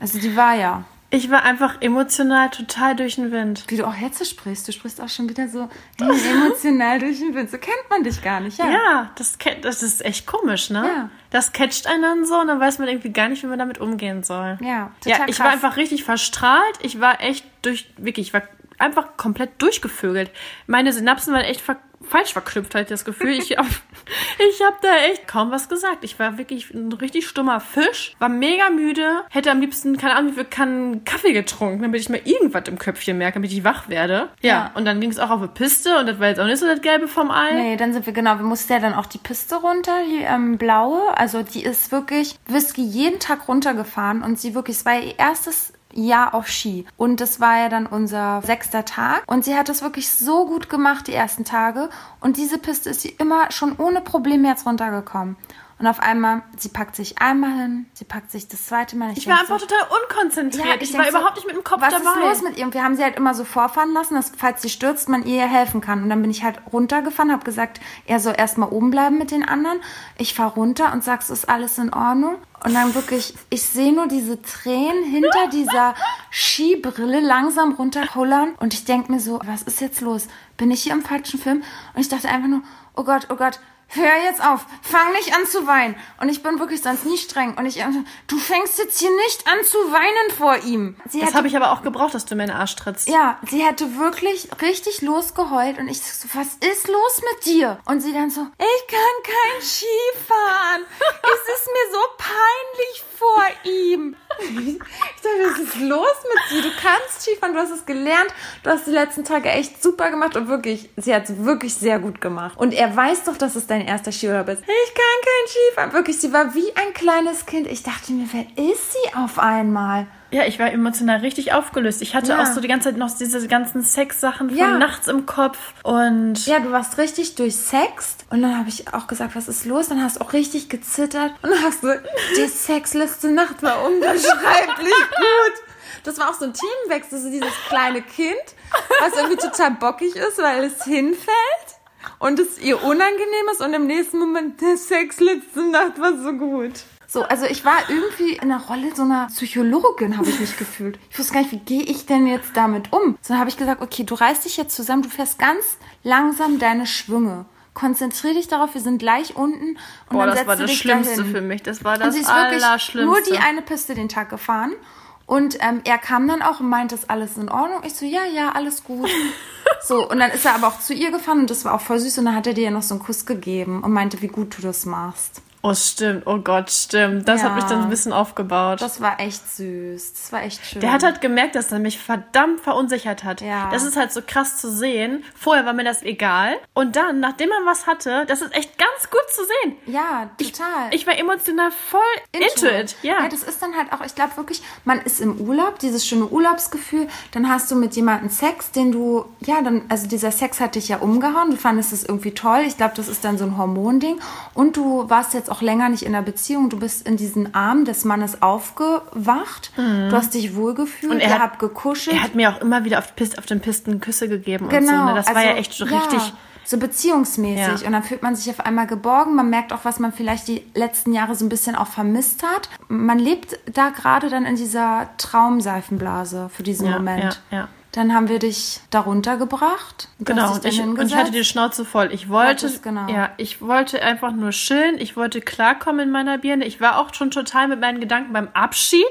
Also die war ja, Ich war einfach emotional total durch den Wind. wie du auch jetzt sprichst, du sprichst auch schon wieder so emotional durch den Wind. So kennt man dich gar nicht, ja. Ja, das, das ist echt komisch, ne? Ja. Das catcht einen dann so und dann weiß man irgendwie gar nicht, wie man damit umgehen soll. Ja, Ja, total ich krass. war einfach richtig verstrahlt. Ich war echt durch, wirklich, ich war einfach komplett durchgevögelt. Meine Synapsen waren echt ver falsch verknüpft, hatte ich das Gefühl. Ich hab, ich hab da echt kaum was gesagt. Ich war wirklich ein richtig stummer Fisch, war mega müde, hätte am liebsten, keine Ahnung, wie viel Kannen Kaffee getrunken, damit ich mal irgendwas im Köpfchen merke, damit ich wach werde. Ja, Ja. und dann ging es auch auf eine Piste und das war jetzt auch nicht so das Gelbe vom Ei. Nee, dann sind wir, genau, wir mussten ja dann auch die Piste runter, die ähm, blaue. Also die ist wirklich Whisky jeden Tag runtergefahren und sie wirklich, es war ihr erstes Jahr auf Ski. Und das war ja dann unser sechster Tag. Und sie hat das wirklich so gut gemacht, die ersten Tage. Und diese Piste ist sie immer schon ohne Probleme jetzt runtergekommen. Und auf einmal, sie packt sich einmal hin, sie packt sich das zweite Mal. Ich war denk so, einfach total unkonzentriert. ich, denk war so, überhaupt nicht mit dem Kopf was dabei. ist los mit ihr? Und wir haben sie halt immer so vorfahren lassen, dass falls sie stürzt, man ihr helfen kann. Und dann bin ich halt runtergefahren, habe gesagt, er soll erstmal oben bleiben mit den anderen. Ich fahr runter und sag's, ist alles in Ordnung? Und dann wirklich, ich sehe nur diese Tränen hinter dieser Skibrille langsam runterkullern. Und ich denk mir so, was ist jetzt los? Bin ich hier im falschen Film? Und ich dachte einfach nur, oh Gott, oh Gott, hör jetzt auf, fang nicht an zu weinen. Und ich bin wirklich sonst nie streng. Und ich, du fängst jetzt hier nicht an zu weinen vor ihm. Sie das habe ich aber auch gebraucht, dass du mir in den Arsch trittst. ja, sie hätte wirklich richtig losgeheult. Und ich so, was ist los mit dir? Und sie dann so, ich kann kein Ski fahren. es ist mir so peinlich vor ihm. Ich dachte, was ist los mit dir? Du kannst Skifahren, du hast es gelernt, du hast die letzten Tage echt super gemacht und wirklich, sie hat es wirklich sehr gut gemacht. Und er weiß doch, dass es dein erster Skiurlaub ist. Ich kann kein Skifahren. Wirklich, sie war wie ein kleines Kind. Ich dachte mir, wer ist sie auf einmal? Ja, ich war emotional richtig aufgelöst. Ich hatte Ja. auch so die ganze Zeit noch diese ganzen Sexsachen von Ja. nachts im Kopf und Ja, du warst richtig durchsext. Und dann habe ich auch gesagt, was ist los? Dann hast du auch richtig gezittert. Und dann hast du, die Sexliste Nacht war unbeschreiblich gut. Das war auch so ein Themenwechsel, so dieses kleine Kind, was irgendwie total bockig ist, weil es hinfällt und es ihr unangenehm ist. Und im nächsten Moment, der Sex letzte Nacht war so gut. So, also ich war irgendwie in der Rolle so einer Psychologin, habe ich mich gefühlt. Ich wusste gar nicht, wie gehe ich denn jetzt damit um? So, dann habe ich gesagt, okay, du reißt dich jetzt zusammen, du fährst ganz langsam deine Schwünge. Konzentrier dich darauf, wir sind gleich unten. Und Boah, dann das setzt war das Schlimmste dahin. für mich. Das war Und das sie ist wirklich Allerschlimmste. nur die eine Piste den Tag gefahren. Und ähm, er kam dann auch und meinte, ist alles in Ordnung? Ich so, ja, ja, alles gut. so, und dann ist er aber auch zu ihr gefahren und das war auch voll süß. Und dann hat er dir ja noch so einen Kuss gegeben und meinte, wie gut du das machst. Oh, stimmt. Oh Gott, stimmt. Das Ja. hat mich dann ein bisschen aufgebaut. Das war echt süß. Das war echt schön. Der hat halt gemerkt, dass er mich verdammt verunsichert hat. Ja. Das ist halt so krass zu sehen. Vorher war mir das egal. Und dann, nachdem man was hatte, das ist echt ganz gut zu sehen. ja, total. Ich war emotional voll into, it. Ja. ja, das ist dann halt auch, ich glaube wirklich, man ist im Urlaub, dieses schöne Urlaubsgefühl, dann hast du mit jemandem Sex, den du, ja, dann, also dieser Sex hat dich ja umgehauen, du fandest es irgendwie toll, ich glaube, das ist dann so ein Hormonding und du warst jetzt auch länger nicht in der Beziehung, du bist in diesen Arm des Mannes aufgewacht, du hast dich wohlgefühlt, Mhm. Und er hat- gekuschelt. er hat mir auch immer wieder auf, Pist, auf den Pisten Küsse gegeben und so. Genau, Ne? Das war ja also, echt so ja, richtig. so beziehungsmäßig. Ja. Und dann fühlt man sich auf einmal geborgen. Man merkt auch, was man vielleicht die letzten Jahre so ein bisschen auch vermisst hat. Man lebt da gerade dann in dieser Traumseifenblase für diesen Ja, Moment. ja, ja. Dann haben wir dich darunter gebracht. Genau, und ich, und ich hatte die. Schnauze voll. Ich wollte, genau. ja, ich wollte einfach nur chillen. Ich wollte klarkommen in meiner Birne. Ich war auch schon total mit meinen Gedanken beim Abschied,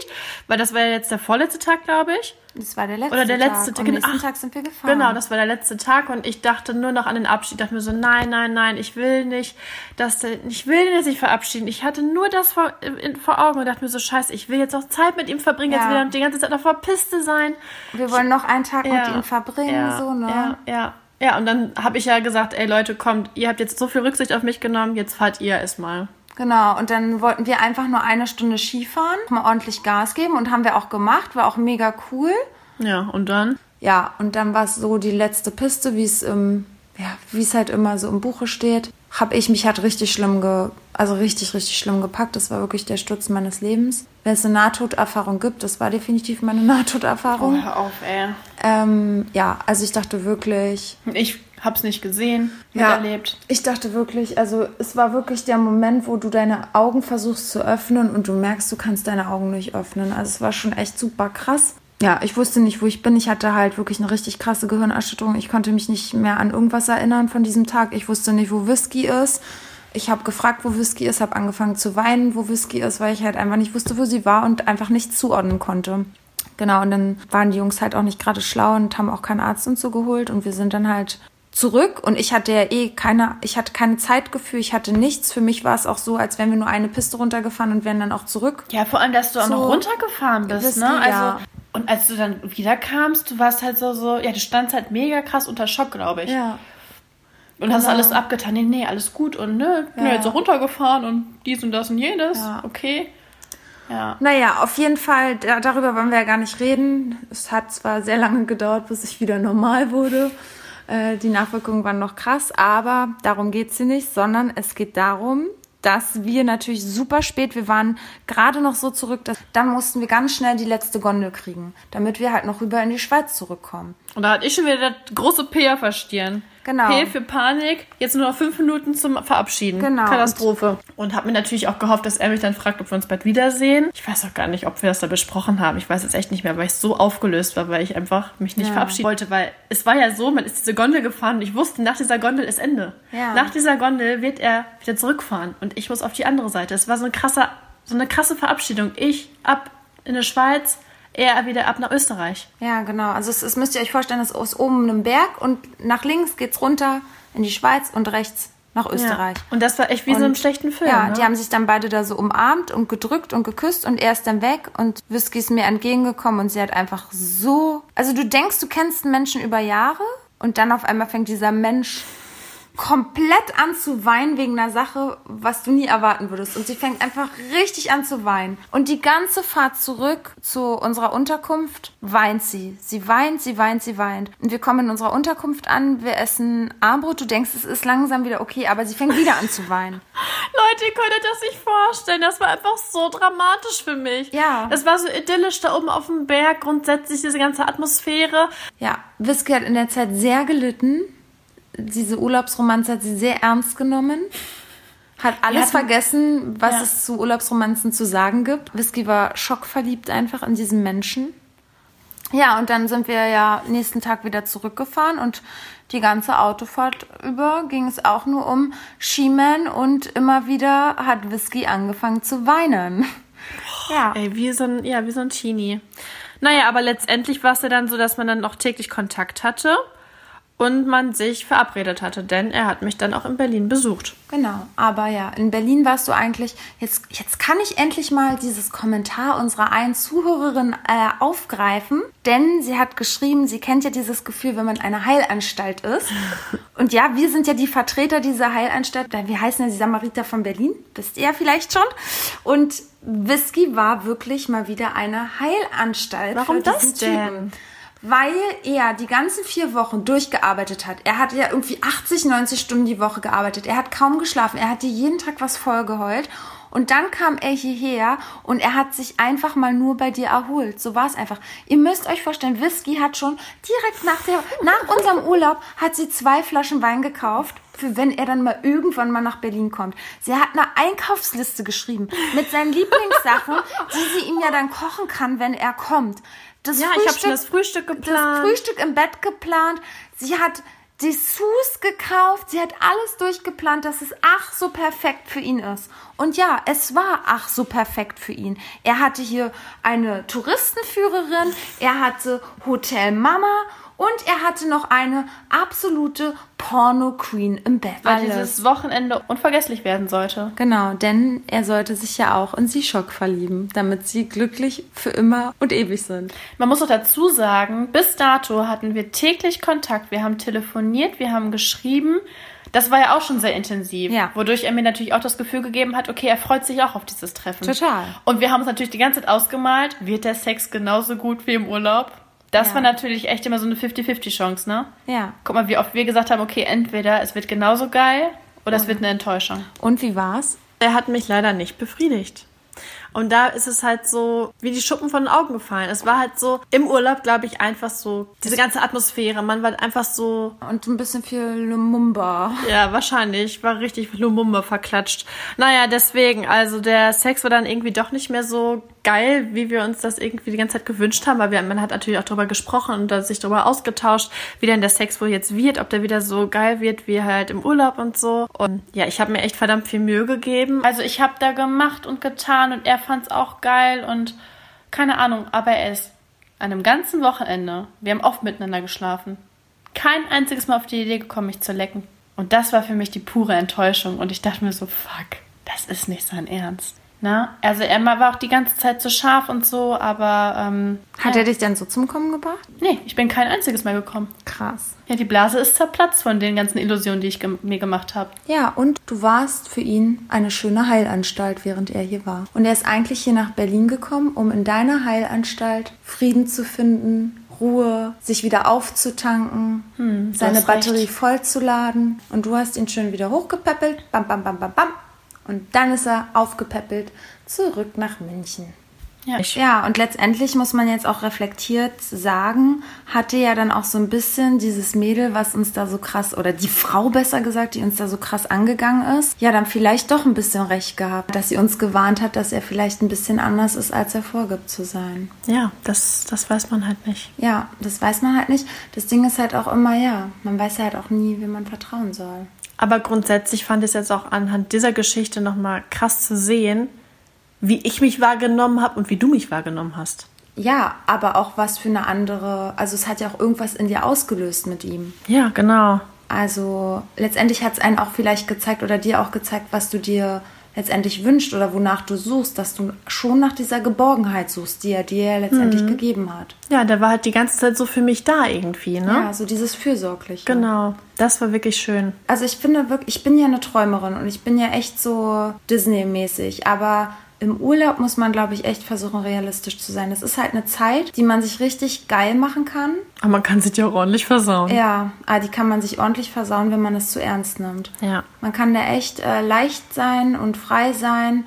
weil das war ja jetzt der vorletzte Tag, glaube ich. Das war der letzte Oder der letzte Tag. Tag. Am nächsten Ach, Tag sind wir gefahren. Genau, das war der letzte Tag und ich dachte nur noch an den Abschied. Dachte mir so, nein, nein, nein, ich will nicht, dass der, ich will jetzt nicht verabschieden. Ich hatte nur das vor, in, vor Augen und dachte mir so, scheiße, ich will jetzt auch Zeit mit ihm verbringen. Jetzt Ja. will er die ganze Zeit auf der Piste sein. Wir wollen noch einen Tag mit Ja, ihm verbringen, ja, so, ne? Ja, ja. Ja, und dann habe ich ja gesagt, ey Leute, kommt, ihr habt jetzt so viel Rücksicht auf mich genommen, jetzt fahrt ihr erstmal. Genau, und dann wollten wir einfach nur eine Stunde Skifahren, mal ordentlich Gas geben und haben wir auch gemacht, war auch mega cool. Ja, und dann? Ja, und dann war es so die letzte Piste, wie es im, ja, wie es halt immer so im Buche steht. Hab ich mich halt richtig schlimm ge, also richtig, richtig schlimm gepackt. Das war wirklich der Sturz meines Lebens. Wenn es eine Nahtoderfahrung gibt, das war definitiv meine Nahtoderfahrung. hör auf, ey. Ähm, ja, also ich dachte wirklich, Ich hab's nicht gesehen, Ja. miterlebt. Ich dachte wirklich, also es war wirklich der Moment, wo du deine Augen versuchst zu öffnen und du merkst, du kannst deine Augen nicht öffnen. Also es war schon echt super krass. Ja, ich wusste nicht, wo ich bin. Ich hatte halt wirklich eine richtig krasse Gehirnerschütterung. Ich konnte mich nicht mehr an irgendwas erinnern von diesem Tag. Ich wusste nicht, wo Whisky ist. Ich habe gefragt, wo Whisky ist, habe angefangen zu weinen, wo Whisky ist, weil ich halt einfach nicht wusste, wo sie war und einfach nichts zuordnen konnte. Genau, und dann waren die Jungs halt auch nicht gerade schlau und haben auch keinen Arzt und so geholt und wir sind dann halt zurück und ich hatte ja eh keine, ich hatte keine Zeitgefühl, ich hatte nichts. Für mich war es auch so, als wären wir nur eine Piste runtergefahren und wären dann auch zurück. Ja, vor allem, dass du auch noch runtergefahren bist, Whisky, ne? Also, ja. und als du dann wiederkamst, du warst halt so, so, ja, du standst halt mega krass unter Schock, glaube ich. Ja. Und hast Genau. alles abgetan. Nee, nee, alles gut und ne, bin ja. Jetzt so runtergefahren und dies und das und jenes. Ja. Okay. Ja. Naja, auf jeden Fall, da, darüber wollen wir ja gar nicht reden. Es hat zwar sehr lange gedauert, bis ich wieder normal wurde. Äh, die Nachwirkungen waren noch krass, aber darum geht's hier nicht, sondern es geht darum, dass wir natürlich super spät, wir waren gerade noch so zurück, dass, dann mussten wir ganz schnell die letzte Gondel kriegen, damit wir halt noch rüber in die Schweiz zurückkommen. Und da hatte ich schon wieder das große P verstehen. Genau. P für Panik, jetzt nur noch fünf Minuten zum Verabschieden. Genau. Katastrophe. Und habe mir natürlich auch gehofft, dass er mich dann fragt, ob wir uns bald wiedersehen. Ich weiß auch gar nicht, ob wir das da besprochen haben. Ich weiß jetzt echt nicht mehr, weil ich so aufgelöst war, weil ich einfach mich nicht Ja. verabschieden wollte. Weil es war ja so, man ist diese Gondel gefahren und ich wusste, nach dieser Gondel ist Ende. Ja. Nach dieser Gondel wird er wieder zurückfahren und ich muss auf die andere Seite. Es war so, ein krasser, so eine krasse Verabschiedung. Ich ab in die Schweiz, er wieder ab nach Österreich. Ja, genau. Also es, es müsst ihr euch vorstellen, es ist oben ein Berg und nach links geht's runter in die Schweiz und rechts nach Österreich. Ja. Und das war echt wie so Und- einem schlechten Film. Ja, ne? die haben sich dann beide da so umarmt und gedrückt und geküsst und er ist dann weg und Whisky ist mir entgegengekommen und sie hat einfach so. Also du denkst, du kennst einen Menschen über Jahre und dann auf einmal fängt dieser Mensch komplett an zu weinen wegen einer Sache, was du nie erwarten würdest. Und sie fängt einfach richtig an zu weinen. Und die ganze Fahrt zurück zu unserer Unterkunft weint sie. Sie weint, sie weint, sie weint. Und wir kommen in unserer Unterkunft an, wir essen Armbrot. Du denkst, es ist langsam wieder okay, aber sie fängt wieder an zu weinen. Leute, ihr könnt euch das nicht vorstellen. Das war einfach so dramatisch für mich. Ja. Das war so idyllisch da oben auf dem Berg, grundsätzlich diese ganze Atmosphäre. Ja, Whisky hat in der Zeit sehr gelitten. Diese Urlaubsromanze hat sie sehr ernst genommen. Hat alles vergessen, was Ja. es zu Urlaubsromanzen zu sagen gibt. Whisky war schockverliebt einfach in diesen Menschen. Ja, und dann sind wir ja nächsten Tag wieder zurückgefahren und die ganze Autofahrt über ging es auch nur um Skiman und immer wieder hat Whisky angefangen zu weinen. Ja. Ey, wie so ein, ja, wie so ein Teenie. Naja, aber letztendlich war es ja dann so, dass man dann noch täglich Kontakt hatte und man sich verabredet hatte, denn er hat mich dann auch in Berlin besucht. Genau, aber ja, in Berlin warst du eigentlich, jetzt, jetzt kann ich endlich mal dieses Kommentar unserer einen Zuhörerin äh, aufgreifen, denn sie hat geschrieben, sie kennt ja dieses Gefühl, wenn man in einer Heilanstalt ist. Und ja, wir sind ja die Vertreter dieser Heilanstalt, wir heißen ja die Samariter von Berlin, wisst ihr ja vielleicht schon. Und Whisky war wirklich mal wieder eine Heilanstalt. Warum das denn? Typen. Weil er die ganzen vier Wochen durchgearbeitet hat. Er hat ja irgendwie 80, 90 Stunden die Woche gearbeitet. Er hat kaum geschlafen. Er hatte jeden Tag was vollgeheult. Und dann kam er hierher und er hat sich einfach mal nur bei dir erholt. So war es einfach. Ihr müsst euch vorstellen, Whisky hat schon direkt nach, der, nach unserem Urlaub hat sie zwei Flaschen Wein gekauft, für wenn er dann mal irgendwann mal nach Berlin kommt. Sie hat eine Einkaufsliste geschrieben mit seinen Lieblingssachen, die sie ihm ja dann kochen kann, wenn er kommt. Das Ja, ich habe schon das Frühstück das geplant. Frühstück im Bett geplant. Sie hat Dessous gekauft. Sie hat alles durchgeplant, dass es ach so perfekt für ihn ist. Und ja, es war ach so perfekt für ihn. Er hatte hier eine Touristenführerin, er hatte Hotel Mama und er hatte noch eine absolute Porno-Queen im Bett. weil dieses Wochenende unvergesslich werden sollte. Genau, denn er sollte sich ja auch in sie Schock verlieben, damit sie glücklich für immer und ewig sind. Man muss auch dazu sagen, bis dato hatten wir täglich Kontakt. Wir haben telefoniert, wir haben geschrieben. Das war ja auch schon sehr intensiv. Ja. Wodurch er mir natürlich auch das Gefühl gegeben hat, okay, er freut sich auch auf dieses Treffen. Total. Und wir haben uns natürlich die ganze Zeit ausgemalt, wird der Sex genauso gut wie im Urlaub? Das Ja. war natürlich echt immer so eine 50-50-Chance, ne? Ja. Guck mal, wie oft wir gesagt haben, okay, entweder es wird genauso geil oder es wird eine Enttäuschung. Und wie war's? Er hat mich leider nicht befriedigt. Und da ist es halt so wie die Schuppen von den Augen gefallen. Es war halt so im Urlaub, glaube ich, einfach so diese ganze Atmosphäre. Man war einfach so, Und ein bisschen viel Lumumba. ja, wahrscheinlich, war richtig Lumumba verklatscht. Naja, deswegen, also der Sex war dann irgendwie doch nicht mehr so geil, wie wir uns das irgendwie die ganze Zeit gewünscht haben, weil wir, man hat natürlich auch darüber gesprochen und sich darüber ausgetauscht, wie denn der Sex wohl jetzt wird, ob der wieder so geil wird wie halt im Urlaub und so. Und ja, ich habe mir echt verdammt viel Mühe gegeben. Also ich habe da gemacht und getan und er fand's auch geil und keine Ahnung, aber er ist an einem ganzen Wochenende, wir haben oft miteinander geschlafen, kein einziges Mal auf die Idee gekommen, mich zu lecken. Und das war für mich die pure Enttäuschung. Und ich dachte mir so, fuck, das ist nicht sein Ernst. Na? Also er war auch die ganze Zeit so scharf und so, aber ähm, Hat ja. er dich dann so zum Kommen gebracht? Nee, ich bin kein einziges Mal gekommen. Krass. Ja, die Blase ist zerplatzt von den ganzen Illusionen, die ich gem mir gemacht habe. Ja, und du warst für ihn eine schöne Heilanstalt, während er hier war. Und er ist eigentlich hier nach Berlin gekommen, um in deiner Heilanstalt Frieden zu finden, Ruhe, sich wieder aufzutanken, seine hast Batterie vollzuladen. Und du hast ihn schön wieder hochgepäppelt, bam, bam, bam, bam, bam. Und dann ist er aufgepäppelt zurück nach München. Ja, Ja, und letztendlich muss man jetzt auch reflektiert sagen, hatte ja dann auch so ein bisschen dieses Mädel, was uns da so krass, oder die Frau besser gesagt, die uns da so krass angegangen ist, ja dann vielleicht doch ein bisschen recht gehabt, dass sie uns gewarnt hat, dass er vielleicht ein bisschen anders ist, als er vorgibt zu sein. ja das, das weiß man halt nicht. Ja, das weiß man halt nicht. Das Ding ist halt auch immer, ja, man weiß ja halt auch nie, wem man vertrauen soll. Aber grundsätzlich fand ich es jetzt auch anhand dieser Geschichte nochmal krass zu sehen, wie ich mich wahrgenommen habe und wie du mich wahrgenommen hast. Ja, aber auch was für eine andere, also es hat ja auch irgendwas in dir ausgelöst mit ihm. Ja, genau. Also letztendlich hat es einen auch vielleicht gezeigt oder dir auch gezeigt, was du dir letztendlich wünschst oder wonach du suchst, dass du schon nach dieser Geborgenheit suchst, die er dir letztendlich gegeben hat. Ja, der war halt die ganze Zeit so für mich da irgendwie, ne? Ja, so dieses Fürsorgliche. Genau. Das war wirklich schön. Also ich finde wirklich, ich bin ja eine Träumerin und ich bin ja echt so Disney-mäßig, aber im Urlaub muss man, glaube ich, echt versuchen, realistisch zu sein. Das ist halt eine Zeit, die man sich richtig geil machen kann. Aber man kann sich ja auch ordentlich versauen. Ja, aber die kann man sich ordentlich versauen, wenn man es zu ernst nimmt. Ja. Man kann da echt äh, leicht sein und frei sein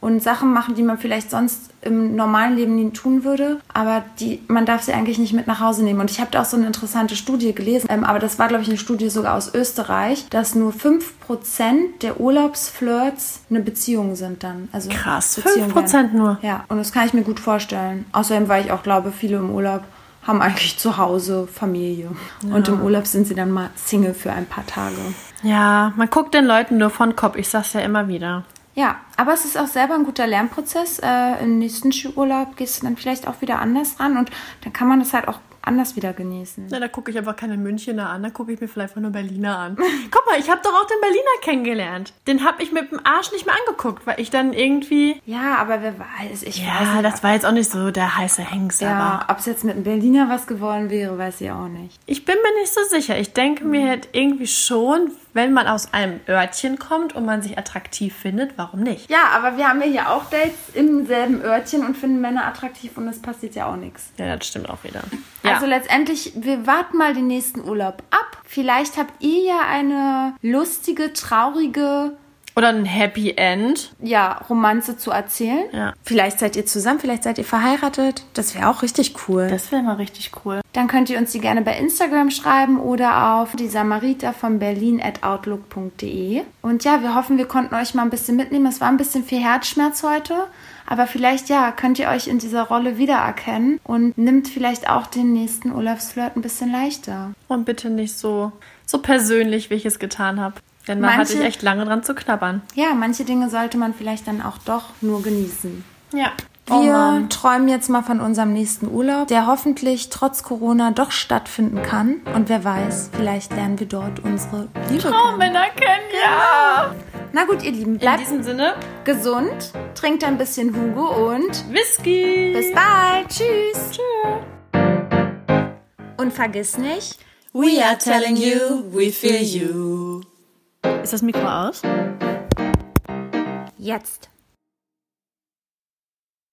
und Sachen machen, die man vielleicht sonst im normalen Leben nie tun würde. Aber die, man darf sie eigentlich nicht mit nach Hause nehmen. Und ich habe da auch so eine interessante Studie gelesen. Ähm, aber das war, glaube ich, eine Studie sogar aus Österreich, dass nur 5% der Urlaubsflirts eine Beziehung sind dann. Also Krass, Beziehung 5% werden. nur. Ja, und das kann ich mir gut vorstellen. Außerdem, weil ich auch glaube, viele im Urlaub haben eigentlich zu Hause Familie. Und im Urlaub sind sie dann mal Single für ein paar Tage. Ja, man guckt den Leuten nur von Kopf. Ich sag's ja immer wieder. Ja, aber es ist auch selber ein guter Lernprozess. Äh, Im nächsten Skiurlaub gehst du dann vielleicht auch wieder anders ran und dann kann man das halt auch anders wieder genießen. Na, da gucke ich einfach keine Münchner an, da gucke ich mir vielleicht nur Berliner an. Guck mal, ich habe doch auch den Berliner kennengelernt. Den habe ich mit dem Arsch nicht mehr angeguckt, weil ich dann irgendwie... Ja, aber wer weiß, ich weiß Ja, das war jetzt auch nicht so der heiße Hengst, aber... ja, ob es jetzt mit einem Berliner was geworden wäre, weiß ich auch nicht. Ich bin mir nicht so sicher. Ich denke mir halt irgendwie schon, wenn man aus einem Örtchen kommt und man sich attraktiv findet, warum nicht? Ja, aber wir haben ja hier auch Dates im selben Örtchen und finden Männer attraktiv und es passiert ja auch nichts. Ja, das stimmt auch wieder. Also letztendlich, wir warten mal den nächsten Urlaub ab. Vielleicht habt ihr ja eine lustige, traurige, Oder ein Happy End. ja, Romanze zu erzählen. Ja. Vielleicht seid ihr zusammen, vielleicht seid ihr verheiratet. Das wäre auch richtig cool. Das wäre mal richtig cool. Dann könnt ihr uns die gerne bei Instagram schreiben oder auf die Samariter von Berlin at outlook.de. Und ja, wir hoffen, wir konnten euch mal ein bisschen mitnehmen. Es war ein bisschen viel Herzschmerz heute. Aber vielleicht, ja, könnt ihr euch in dieser Rolle wiedererkennen und nimmt vielleicht auch den nächsten Urlaubsflirt ein bisschen leichter. Und bitte nicht so, so persönlich, wie ich es getan habe. Denn da hatte ich echt lange dran zu knabbern. Ja, manche Dinge sollte man vielleicht dann auch doch nur genießen. Ja. Wir träumen jetzt mal von unserem nächsten Urlaub, der hoffentlich trotz Corona doch stattfinden kann. Und wer weiß, vielleicht lernen wir dort unsere Liebe kennen. Männer kennen, ja. Na gut, ihr Lieben, In bleibt diesem Sinne, gesund, trinkt ein bisschen Hugo und Whisky. bis bald. Tschüss. Und vergiss nicht, We are telling you, we feel you. Ist das Mikro aus? jetzt.